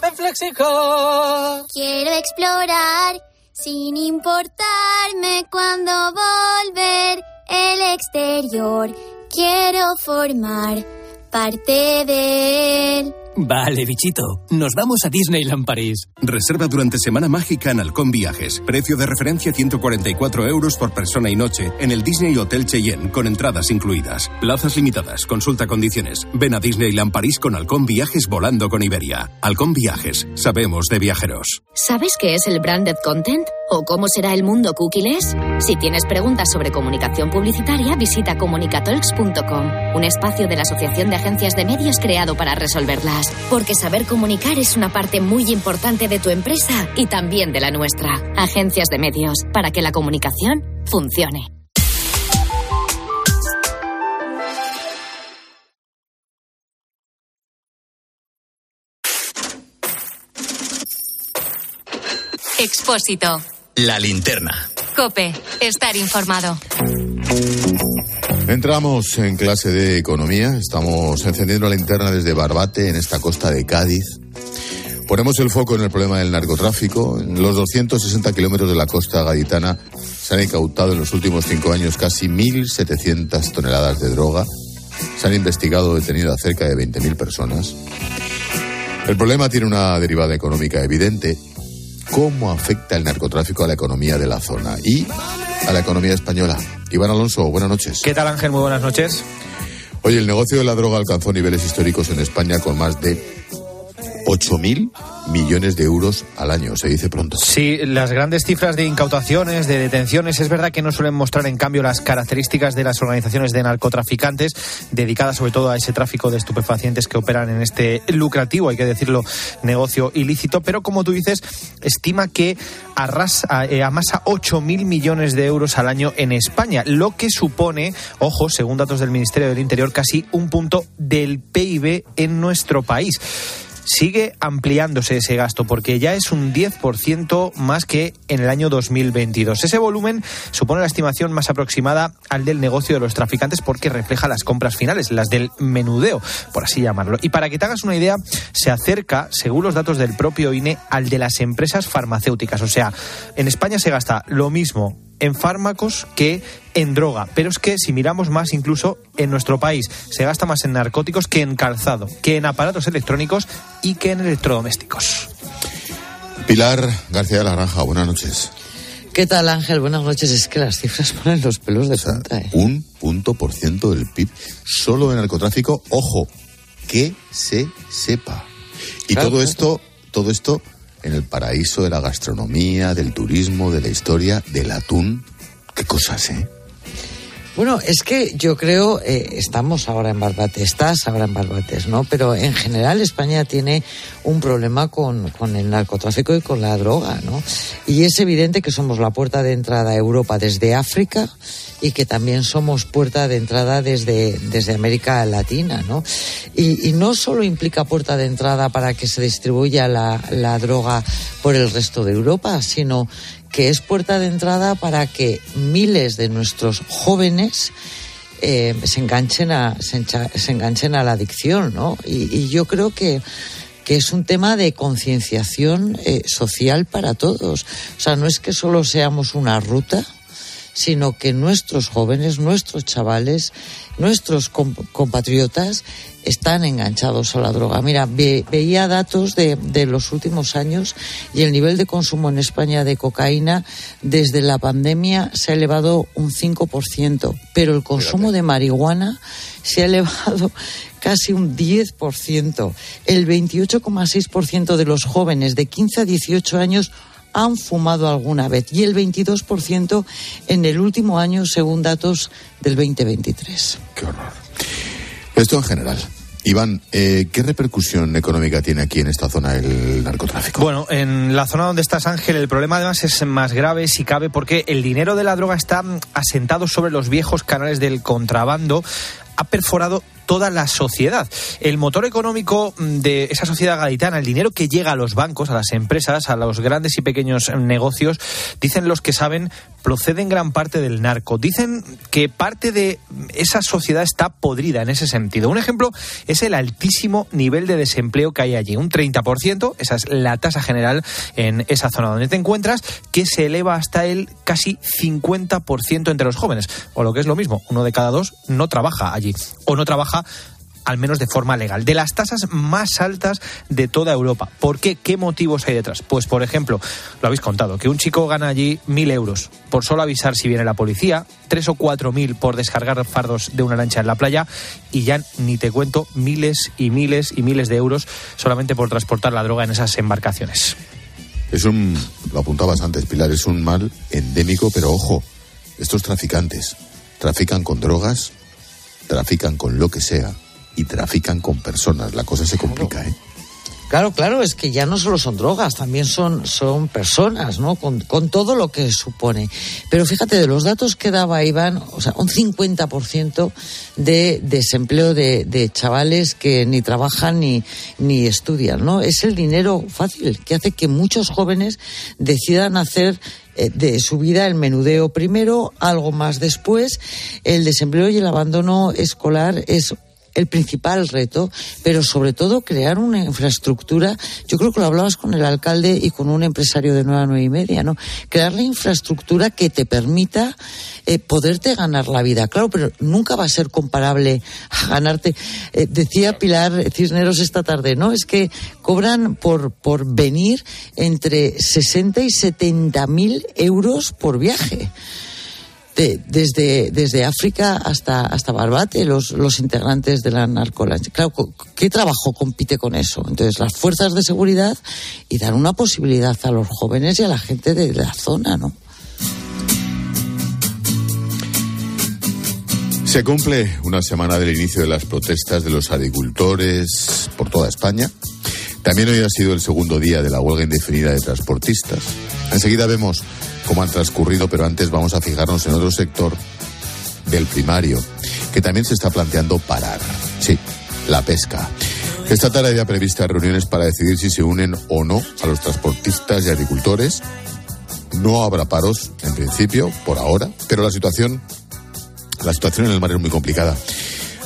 Quiero explorar sin importarme cuando volver el exterior. Quiero formar parte de él. Vale, bichito. Nos vamos a Disneyland París. Reserva durante Semana Mágica en Halcón Viajes. Precio de referencia 144 euros por persona y noche en el Disney Hotel Cheyenne, con entradas incluidas. Plazas limitadas. Consulta condiciones. Ven a Disneyland París con Halcón Viajes volando con Iberia. Halcón Viajes. Sabemos de viajeros. ¿Sabes qué es el branded content? ¿O cómo será el mundo cookies? Si tienes preguntas sobre comunicación publicitaria, visita comunicatalks.com, un espacio de la Asociación de Agencias de Medios creado para resolverlas. Porque saber comunicar es una parte muy importante de tu empresa y también de la nuestra. Agencias de Medios, para que la comunicación funcione. Expósito. La linterna. Cope. Estar informado. Entramos en clase de economía. Estamos encendiendo la linterna desde Barbate, en esta costa de Cádiz. Ponemos el foco en el problema del narcotráfico. En los 260 kilómetros de la costa gaditana se han incautado en los últimos cinco años casi 1.700 toneladas de droga. Se han investigado o detenido a cerca de 20.000 personas. El problema tiene una derivada económica evidente. ¿Cómo afecta el narcotráfico a la economía de la zona y a la economía española? Iván Alonso, buenas noches. ¿Qué tal Ángel? Muy buenas noches. Oye, el negocio de la droga alcanzó niveles históricos en España con más de 8.000 millones de euros al año, se dice pronto. Sí, las grandes cifras de incautaciones, de detenciones, es verdad que no suelen mostrar en cambio las características de las organizaciones de narcotraficantes dedicadas sobre todo a ese tráfico de estupefacientes que operan en este lucrativo, hay que decirlo, negocio ilícito, pero como tú dices, estima que arrasa, eh, amasa 8.000 millones de euros al año en España, lo que supone, ojo, según datos del Ministerio del Interior, casi un punto del PIB en nuestro país sigue ampliándose ese gasto porque ya es un 10% más que en el año 2022. Ese volumen supone la estimación más aproximada al del negocio de los traficantes porque refleja las compras finales, las del menudeo, por así llamarlo. Y para que te hagas una idea, se acerca, según los datos del propio INE, al de las empresas farmacéuticas. O sea, en España se gasta lo mismo en fármacos que en droga. Pero es que si miramos más, incluso en nuestro país, se gasta más en narcóticos que en calzado, que en aparatos electrónicos y que en electrodomésticos. Pilar García de la Granja, buenas noches. ¿Qué tal, Ángel? Buenas noches. Es que las cifras ponen los pelos de punta. ¿eh? Un punto por ciento del PIB solo en narcotráfico. Ojo, que se sepa. Y Claro, todo claro. esto, todo esto en el paraíso de la gastronomía, del turismo, de la historia, del atún. Qué cosas, ¿eh? Bueno, es que yo creo, eh, estamos ahora en Barbate, estás ahora en Barbates, ¿no? Pero en general España tiene un problema con, con el narcotráfico y con la droga, ¿no? Y es evidente que somos la puerta de entrada a Europa desde África y que también somos puerta de entrada desde, desde América Latina, ¿no? Y, y no solo implica puerta de entrada para que se distribuya la, la droga por el resto de Europa, sino que es puerta de entrada para que miles de nuestros jóvenes eh, se enganchen a se, encha- se enganchen a la adicción, ¿no? Y, yo creo que que es un tema de concienciación eh, social para todos. O sea, no es que solo seamos una ruta, sino que nuestros jóvenes, nuestros chavales, nuestros com- compatriotas están enganchados a la droga. Mira, ve- veía datos de, de los últimos años y el nivel de consumo en España de cocaína desde la pandemia se ha elevado un 5%, pero el consumo de marihuana se ha elevado [LAUGHS] casi un 10%. El 28,6% de los jóvenes de 15 a 18 años han fumado alguna vez y el 22% en el último año según datos del 2023. Qué horror. Esto en general. Iván, eh, ¿qué repercusión económica tiene aquí en esta zona el narcotráfico? Bueno, en la zona donde estás, Ángel, el problema además es más grave si cabe porque el dinero de la droga está asentado sobre los viejos canales del contrabando. Ha perforado toda la sociedad. El motor económico mm, de esa sociedad gaditana, el dinero que llega a los bancos, a las empresas, a los grandes y pequeños mm, negocios, dicen los que saben, procede en gran parte del narco. Dicen que parte de esa sociedad está podrida en ese sentido. Un ejemplo es el altísimo nivel de desempleo que hay allí, un 30%, esa es la tasa general en esa zona donde te encuentras, que se eleva hasta el casi 50% entre los jóvenes. O lo que es lo mismo, uno de cada dos no trabaja allí. O no trabaja al menos de forma legal. De las tasas más altas de toda Europa. ¿Por qué? ¿Qué motivos hay detrás? Pues, por ejemplo, lo habéis contado, que un chico gana allí mil euros por solo avisar si viene la policía, tres o cuatro mil por descargar fardos de una lancha en la playa y ya ni te cuento miles y miles y miles de euros solamente por transportar la droga en esas embarcaciones. Es un, lo apuntabas antes, Pilar, es un mal endémico, pero ojo, estos traficantes trafican con drogas, trafican con lo que sea y trafican con personas. La cosa se complica, ¿eh? Claro, claro, es que ya no solo son drogas, también son, son personas, ¿no? Con, con todo lo que supone. Pero fíjate, de los datos que daba Iván, o sea, un 50% de desempleo de, de chavales que ni trabajan ni, ni estudian, ¿no? Es el dinero fácil que hace que muchos jóvenes decidan hacer eh, de su vida el menudeo primero, algo más después. El desempleo y el abandono escolar es el principal reto, pero sobre todo crear una infraestructura. Yo creo que lo hablabas con el alcalde y con un empresario de nueva nueve y media, ¿no? Crear la infraestructura que te permita eh, poderte ganar la vida. Claro, pero nunca va a ser comparable a ganarte. Eh, decía Pilar Cisneros esta tarde, ¿no? Es que cobran por, por venir entre 60 y 70 mil euros por viaje de, desde, desde África hasta, hasta Barbate, los, los integrantes de la narcolancha. Claro, ¿qué trabajo compite con eso? Entonces, las fuerzas de seguridad y dar una posibilidad a los jóvenes y a la gente de la zona, ¿no? Se cumple una semana del inicio de las protestas de los agricultores por toda España. También hoy ha sido el segundo día de la huelga indefinida de transportistas. Enseguida vemos cómo han transcurrido, pero antes vamos a fijarnos en otro sector del primario, que también se está planteando parar. Sí, la pesca. Esta tarde había prevista reuniones para decidir si se unen o no a los transportistas y agricultores. No habrá paros, en principio, por ahora, pero la situación, la situación en el mar es muy complicada.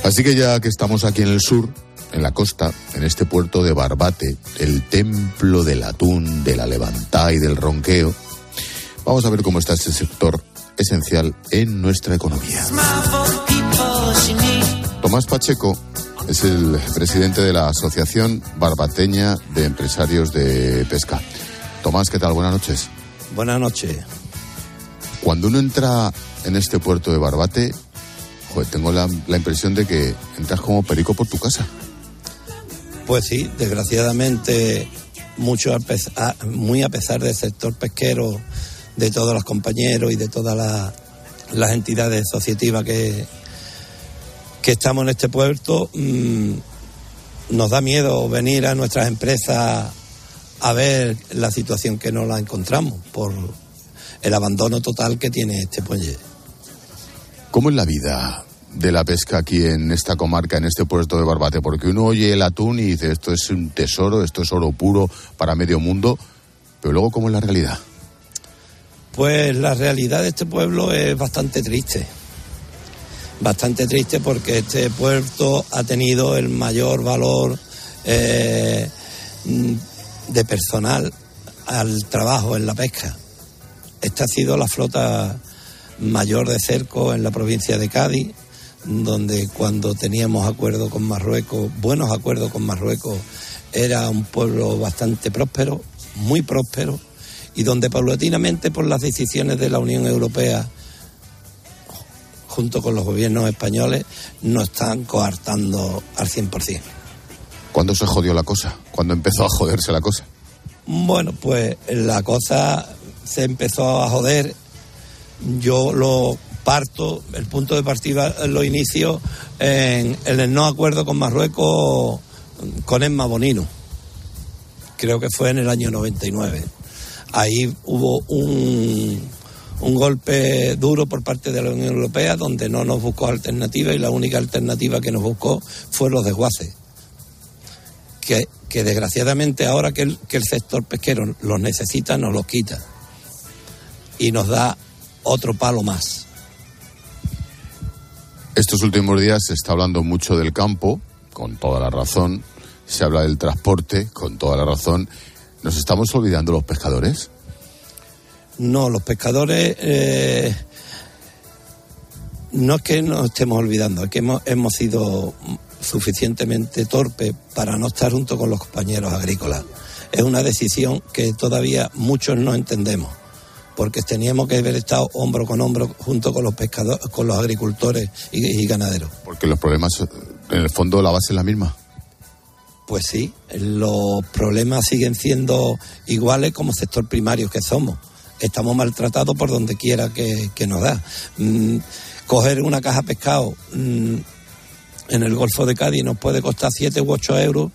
Así que ya que estamos aquí en el sur, en la costa, en este puerto de Barbate, el templo del atún, de la levantá y del ronqueo, Vamos a ver cómo está este sector esencial en nuestra economía. Tomás Pacheco es el presidente de la Asociación Barbateña de Empresarios de Pesca. Tomás, ¿qué tal? Buenas noches. Buenas noches. Cuando uno entra en este puerto de Barbate, tengo la, la impresión de que entras como perico por tu casa. Pues sí, desgraciadamente, mucho a pesar, muy a pesar del sector pesquero de todos los compañeros y de todas las, entidades asociativas que, que estamos en este puerto, mm, nos da miedo venir a nuestras empresas a ver la situación que nos la encontramos por el abandono total que tiene este puente. ¿Cómo es la vida de la pesca aquí en esta comarca, en este puerto de Barbate? Porque uno oye el atún y dice esto es un tesoro, esto es oro puro para medio mundo, pero luego ¿cómo es la realidad? Pues la realidad de este pueblo es bastante triste. Bastante triste porque este puerto ha tenido el mayor valor eh, de personal al trabajo en la pesca. Esta ha sido la flota mayor de cerco en la provincia de Cádiz, donde cuando teníamos acuerdo con Marruecos, buenos acuerdos con Marruecos, era un pueblo bastante próspero, muy próspero, y donde paulatinamente por las decisiones de la Unión Europea junto con los gobiernos españoles nos están coartando al 100%. ¿Cuándo se jodió la cosa? ¿Cuándo empezó a joderse la cosa? Bueno, pues la cosa se empezó a joder. Yo lo parto, el punto de partida lo inicio en, en el no acuerdo con Marruecos con Emma Bonino. Creo que fue en el año 99 ahí hubo un, un golpe duro por parte de la Unión Europea donde no nos buscó alternativa y la única alternativa que nos buscó fue los desguaces. Que, que desgraciadamente ahora que el, que el sector pesquero los necesita, nos los quita. Y nos da otro palo más. Estos últimos días se está hablando mucho del campo, con toda la razón. Se habla del transporte, con toda la razón. ¿Nos estamos olvidando los pescadores? No, los pescadores eh, no es que nos estemos olvidando, es que hemos, hemos sido suficientemente torpe para no estar junto con los compañeros agrícolas. Es una decisión que todavía muchos no entendemos, porque teníamos que haber estado hombro con hombro junto con los pescadores, con los agricultores y, y ganaderos. Porque los problemas, en el fondo, la base es la misma. Pues sí, los problemas siguen siendo iguales como sector primario que somos. Estamos maltratados por donde quiera que, nos da. Mm, coger una caja de pescado mm, en el Golfo de Cádiz nos puede costar 7 u 8 euros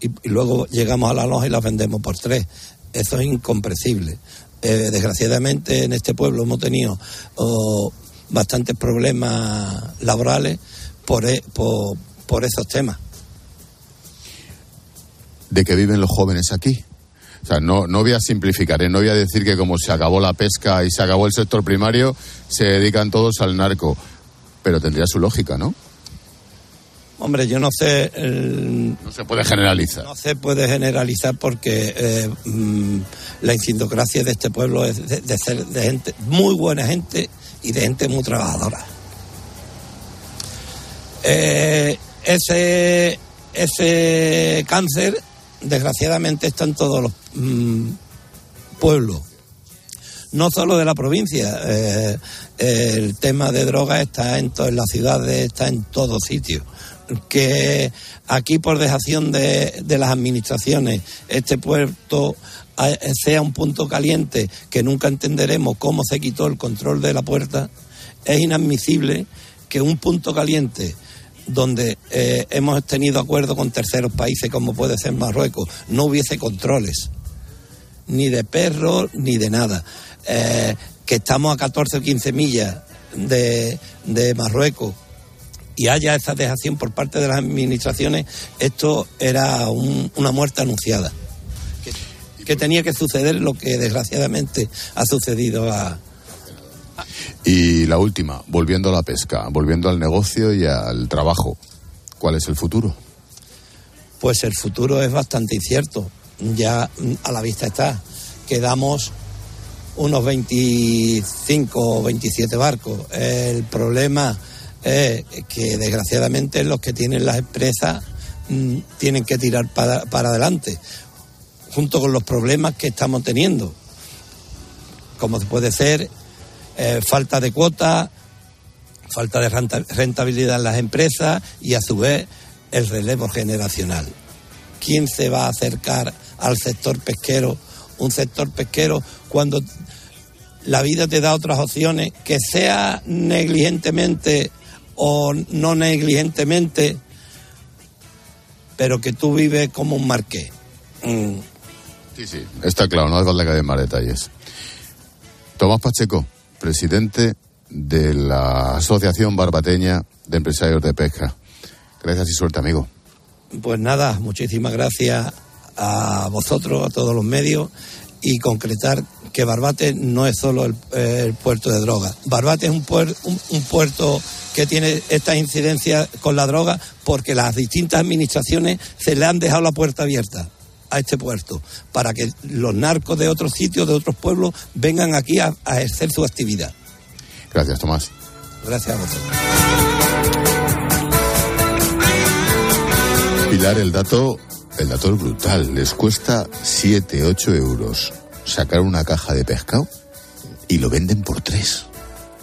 y, luego llegamos a la loja y las vendemos por 3. Eso es incomprensible. Eh, desgraciadamente en este pueblo hemos tenido oh, bastantes problemas laborales por, e- por esos temas. ¿De qué viven los jóvenes aquí? O sea, no, no voy a simplificar, ¿eh? no voy a decir que como se acabó la pesca y se acabó el sector primario, se dedican todos al narco. Pero tendría su lógica, ¿no? Hombre, yo no sé. el- No se puede generalizar. No se puede generalizar porque eh, mm, la incidiocracia de este pueblo es de, de ser de gente muy buena gente y de gente muy trabajadora. Eh, ese, ese cáncer, desgraciadamente, está en todos los mm, pueblos. No solo de la provincia, eh, el tema de drogas está en todas las ciudades, está en todos sitios. Que aquí, por dejación de, de las administraciones, este puerto eh, sea un punto caliente que nunca entenderemos cómo se quitó el control de la puerta, es inadmisible que un punto caliente donde eh, hemos tenido acuerdo con terceros países como puede ser Marruecos, no hubiese controles, ni de perros ni de nada. Eh, que estamos a 14 o 15 millas de, de Marruecos y haya esa dejación por parte de las administraciones, esto era un- una muerte anunciada. Que, que tenía que suceder lo que desgraciadamente ha sucedido a, Y la última, volviendo a la pesca, volviendo al negocio y al trabajo. ¿Cuál es el futuro? Pues el futuro es bastante incierto. Ya a la vista está. Quedamos unos 25 o 27 barcos. El problema es que desgraciadamente los que tienen las empresas mm, tienen que tirar para, para adelante, junto con los problemas que estamos teniendo, como puede ser eh, falta de cuotas, falta de renta- rentabilidad en las empresas y a su vez el relevo generacional. ¿Quién se va a acercar al sector pesquero? Un sector pesquero cuando la vida te da otras opciones, que sea negligentemente o no negligentemente, pero que tú vives como un marqués. Mm, Sí, sí. Está claro, no hace falta que más detalles. Tomás Pacheco, presidente de la Asociación Barbateña de Empresarios de Pesca. Gracias y suerte, amigo. Pues nada, muchísimas gracias a vosotros, a todos los medios, y concretar que Barbate no es solo el, eh, puerto de droga. Barbate es un, puer- un- puerto que tiene esta incidencia con la droga porque las distintas administraciones se le han dejado la puerta abierta a este puerto para que los narcos de otros sitios, de otros pueblos, vengan aquí a, a ejercer su actividad. Gracias, Tomás. Gracias a vosotros. Pilar, el dato, el dato es brutal. Les cuesta 7, 8 euros sacar una caja de pescado y lo venden por 3.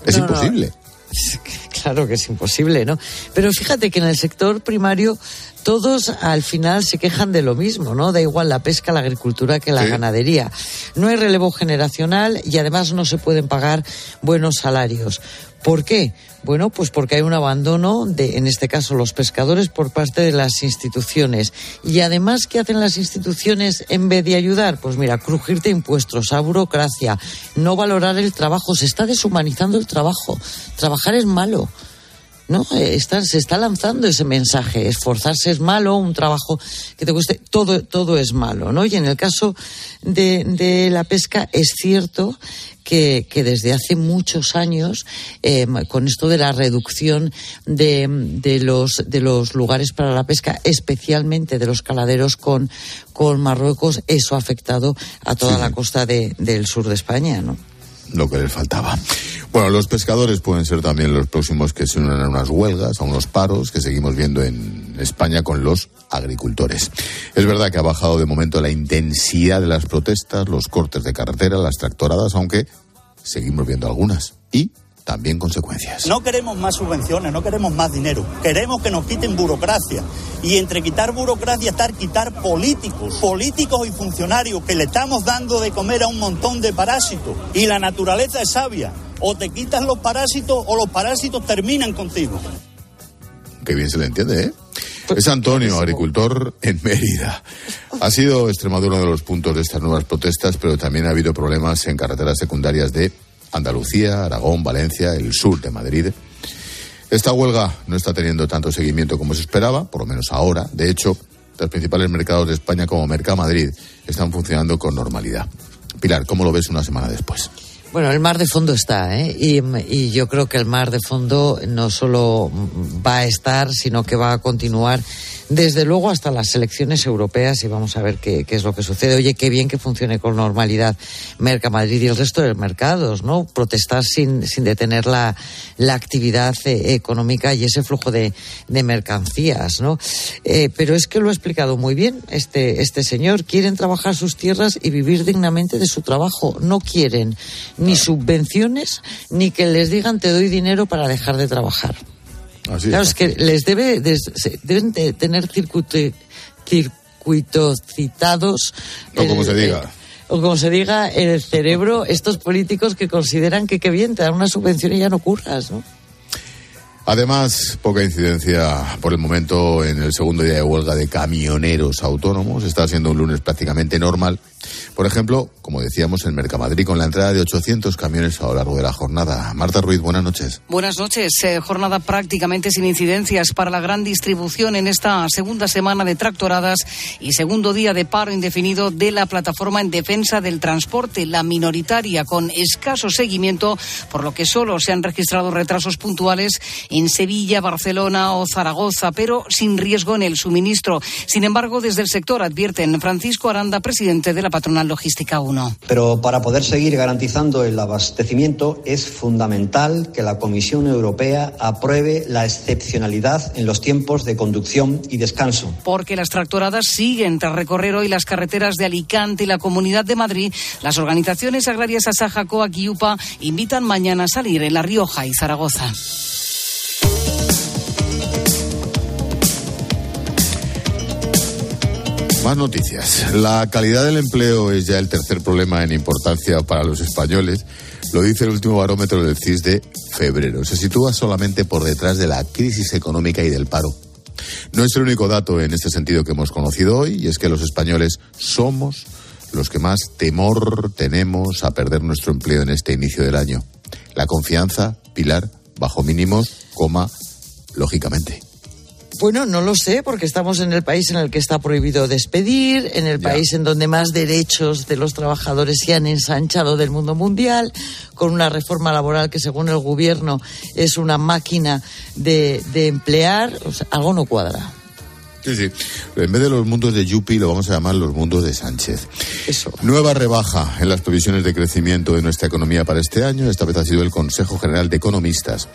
Es No, no. imposible. [LAUGHS] Claro que es imposible, ¿no? Pero fíjate que en el sector primario todos al final se quejan de lo mismo, ¿no? Da igual la pesca, la agricultura que la Sí. ganadería. No hay relevo generacional y además no se pueden pagar buenos salarios. ¿Por qué? Bueno, pues porque hay un abandono de, en este caso, los pescadores por parte de las instituciones. Y además, ¿qué hacen las instituciones en vez de ayudar? Pues mira, crujirte impuestos, a burocracia, no valorar el trabajo. Se está deshumanizando el trabajo. Trabajar es malo. ¿No? Está- se está lanzando ese mensaje. Esforzarse es malo, un trabajo que te cueste, todo, todo es malo, ¿no? Y en el caso de, de la pesca es cierto que, que desde hace muchos años, eh, con esto de la reducción de, de los, de los lugares para la pesca, especialmente de los caladeros con, con Marruecos, eso ha afectado a toda Sí. la costa de- del sur de España, ¿no? Lo que les faltaba. Bueno, los pescadores pueden ser también los próximos que se unan a unas huelgas, a unos paros que seguimos viendo en España con los agricultores. Es verdad que ha bajado de momento la intensidad de las protestas, los cortes de carretera, las tractoradas, aunque seguimos viendo algunas. Y también consecuencias. No queremos más subvenciones, no queremos más dinero. Queremos que nos quiten burocracia. Y entre quitar burocracia está quitar políticos, políticos y funcionarios que le estamos dando de comer a un montón de parásitos. Y la naturaleza es sabia. O te quitas los parásitos o los parásitos terminan contigo. Qué bien se le entiende, ¿eh? Es Antonio, agricultor en Mérida. Ha sido Extremadura uno de los puntos de estas nuevas protestas, pero también ha habido problemas en carreteras secundarias de Andalucía, Aragón, Valencia, el sur de Madrid. Esta huelga no está teniendo tanto seguimiento como se esperaba, por lo menos ahora. De hecho, los principales mercados de España como Mercamadrid están funcionando con normalidad. Pilar, ¿cómo lo ves una semana después? Bueno, el mar de fondo está, ¿eh? Y, y, yo creo que el mar de fondo no solo va a estar, sino que va a continuar desde luego hasta las elecciones europeas y vamos a ver qué, qué, es lo que sucede. Oye, qué bien que funcione con normalidad Mercamadrid y el resto de mercados, ¿no? Protestar sin, sin detener la, la actividad eh, económica y ese flujo de, de mercancías, ¿no? Eh, pero es que lo ha explicado muy bien este, este señor. Quieren trabajar sus tierras y vivir dignamente de su trabajo. No quieren ni subvenciones ni que les digan te doy dinero para dejar de trabajar. Así claro, es que les debe, deben de tener circuito, circuitos citados. O como se diga. o como se diga, en el cerebro, estos políticos que consideran que qué bien, te dan una subvención y ya no curras, ¿no? Además, poca incidencia por el momento en el segundo día de huelga de camioneros autónomos. Está siendo un lunes prácticamente normal. Por ejemplo, como decíamos, en Mercamadrid con la entrada de 800 camiones a lo largo de la jornada. Marta Ruiz, buenas noches. Buenas noches. Eh, jornada prácticamente sin incidencias para la gran distribución en esta segunda semana de tractoradas y segundo día de paro indefinido de la plataforma en defensa del transporte, la minoritaria, con escaso seguimiento, por lo que solo se han registrado retrasos puntuales en Sevilla, Barcelona o Zaragoza, pero sin riesgo en el suministro. Sin embargo, desde el sector advierten Francisco Aranda, presidente de la patronal logística 1. Pero para poder seguir garantizando el abastecimiento es fundamental que la Comisión Europea apruebe la excepcionalidad en los tiempos de conducción y descanso. Porque las tractoradas siguen tras recorrer hoy las carreteras de Alicante y la Comunidad de Madrid. Las organizaciones agrarias Asaja, Coac y UPA invitan mañana a salir en La Rioja y Zaragoza. Más noticias. La calidad del empleo es ya el tercer problema en importancia para los españoles. Lo dice el último barómetro del CIS de febrero. Se sitúa solamente por detrás de la crisis económica y del paro. No es el único dato en este sentido que hemos conocido hoy, y es que los españoles somos los que más temor tenemos a perder nuestro empleo en este inicio del año. La confianza, Pilar, bajo mínimos, coma, lógicamente. Bueno, no lo sé, porque estamos en el país en el que está prohibido despedir, en el país en donde más derechos de los trabajadores se han ensanchado del mundo mundial, con una reforma laboral que según el gobierno es una máquina de, de emplear. O sea, algo no cuadra. Sí, sí. En vez de los mundos de Yupi, lo vamos a llamar los mundos de Sánchez. Eso. Nueva rebaja en las previsiones de crecimiento de nuestra economía para este año. Esta vez ha sido el Consejo General de Economistas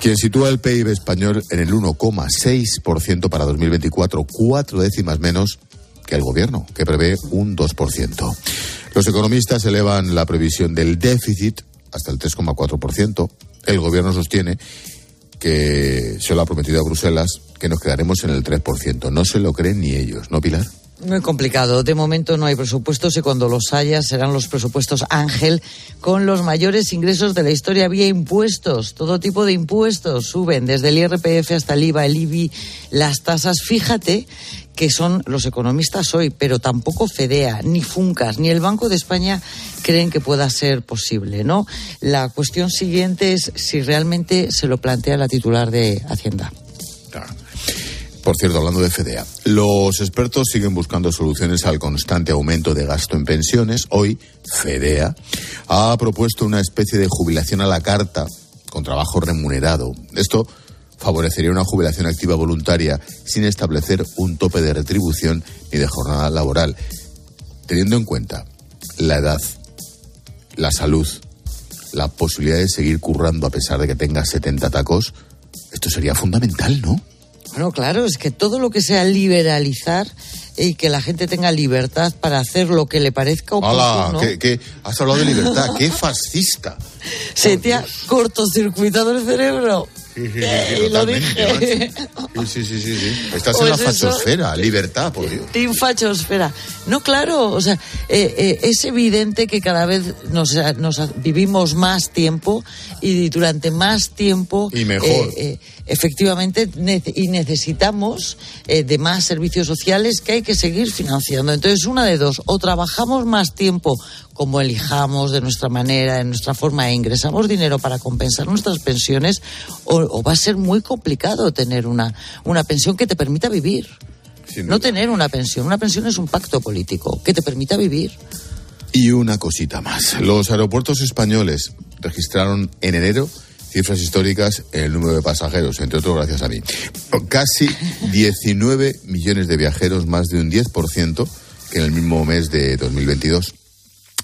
quien sitúa el PIB español en el 1,6% para 2024, cuatro décimas menos que el gobierno, que prevé un 2%. Los economistas elevan la previsión del déficit hasta el 3,4%. El gobierno sostiene que se lo ha prometido a Bruselas que nos quedaremos en el 3%. No se lo creen ni ellos, ¿no, Pilar? Muy complicado. De momento no hay presupuestos y cuando los haya serán los presupuestos Ángel con los mayores ingresos de la historia vía impuestos. Todo tipo de impuestos suben, desde el IRPF hasta el IVA, el IBI, las tasas. Fíjate que son los economistas hoy, pero tampoco FEDEA, ni FUNCAS, ni el Banco de España creen que pueda ser posible, ¿no? La cuestión siguiente es si realmente se lo plantea la titular de Hacienda. Por cierto, hablando de FEDEA, los expertos siguen buscando soluciones al constante aumento de gasto en pensiones. Hoy, FEDEA ha propuesto una especie de jubilación a la carta con trabajo remunerado. Esto favorecería una jubilación activa voluntaria sin establecer un tope de retribución ni de jornada laboral, teniendo en cuenta la edad, la salud, la posibilidad de seguir currando a pesar de que tengas 70 tacos, esto sería fundamental, ¿no? Bueno, claro, es que todo lo que sea liberalizar y que la gente tenga libertad para hacer lo que le parezca ¡Hala! oportuno. ¿Qué, qué? has hablado de libertad. ¡Qué fascista! [LAUGHS] Se te ha cortocircuitado el cerebro. Sí, sí, sí, lo totalmente, dije. macho. Sí, sí, sí, sí, sí. Estás Pues en la eso- fachosfera. Libertad, por Dios. Team Fachosfera. No, claro, o sea, eh, eh, es evidente que cada vez nos, nos vivimos más tiempo y durante más tiempo. Y mejor. eh, efectivamente, y necesitamos de más servicios sociales que hay que seguir financiando. Entonces, una de dos, o trabajamos más tiempo como elijamos, de nuestra manera, de nuestra forma, e ingresamos dinero para compensar nuestras pensiones, o, o va a ser muy complicado tener una, una pensión que te permita vivir. No tener una pensión. Una pensión es un pacto político que te permita vivir. Y una cosita más. Los aeropuertos españoles registraron en enero cifras históricas en el número de pasajeros, entre otros gracias a mí. Casi [LAUGHS] 19 millones de viajeros, más de un 10% que en el mismo mes de 2022.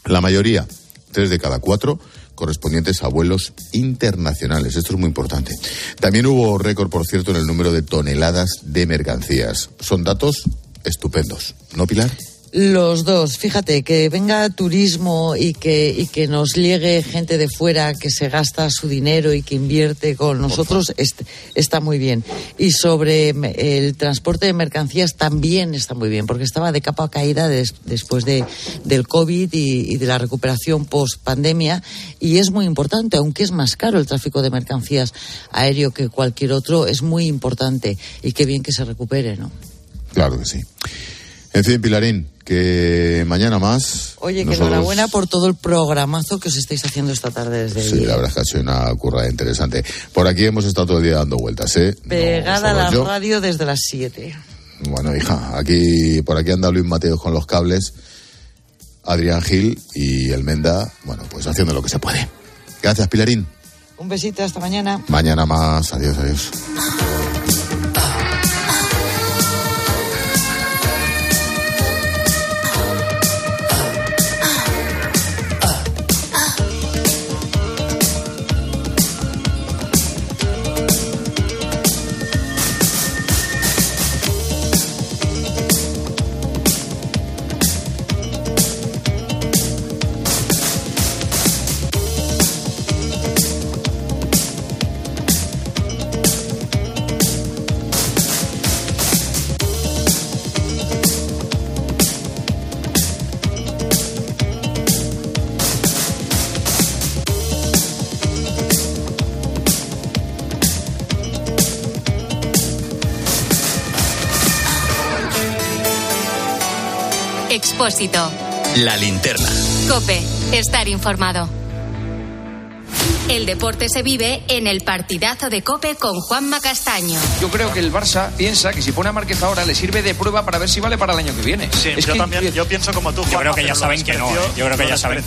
La mayoría, tres de cada cuatro, correspondientes a vuelos internacionales. Esto es muy importante. También hubo récord, por cierto, en el número de toneladas de mercancías. Son datos estupendos. ¿No, Pilar? Los dos, fíjate, que venga turismo y que, y que nos llegue gente de fuera que se gasta su dinero y que invierte con nosotros est- está muy bien. Y sobre el transporte de mercancías también está muy bien, porque estaba de capa caída des- después de, del COVID y, y de la recuperación post pandemia. Y es muy importante, aunque es más caro el tráfico de mercancías aéreo que cualquier otro, es muy importante. Y qué bien que se recupere, ¿no? Claro que sí. En fin, Pilarín, que mañana más. Oye, que nosotros- enhorabuena por todo el programazo que os estáis haciendo esta tarde desde Sí, la verdad es que ha sido una currada interesante. Por aquí hemos estado todo el día dando vueltas, ¿eh? Pegada a la yo. radio desde las 7. Bueno, hija, aquí, por aquí anda Luis Mateos con los cables, Adrián Gil y el Menda, bueno, pues haciendo lo que se puede. Gracias, Pilarín. Un besito, hasta mañana. Mañana más. Adiós, adiós. La linterna. Cope. Estar informado. El deporte se vive en el partidazo de Cope con Juanma Castaño. Yo creo que el Barça piensa que si pone a Márquez ahora le sirve de prueba para ver si vale para el año que viene. Sí, yo también, yo pienso como tú, Yo creo que ya saben que no, ¿eh? Yo creo que ya saben.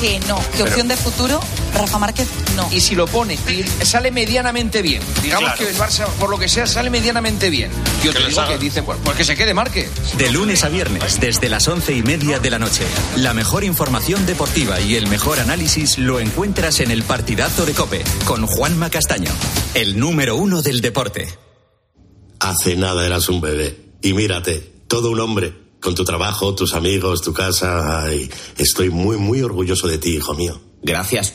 Que no, que Pero- opción de futuro, Rafa Márquez no. Y si lo pone y sale medianamente bien, digamos Claro. que el Barça, por lo que sea, sale medianamente bien. Yo te digo que dice, pues, pues que se quede Márquez. De lunes a viernes, desde las once y media de la noche. La mejor información deportiva y el mejor análisis lo encuentras en el partidazo de Cope con Juanma Castaño, el número uno del deporte. Hace nada eras un bebé. Y mírate, todo un hombre. Con tu trabajo, tus amigos, tu casa. Ay, estoy muy, muy orgulloso de ti, hijo mío. Gracias.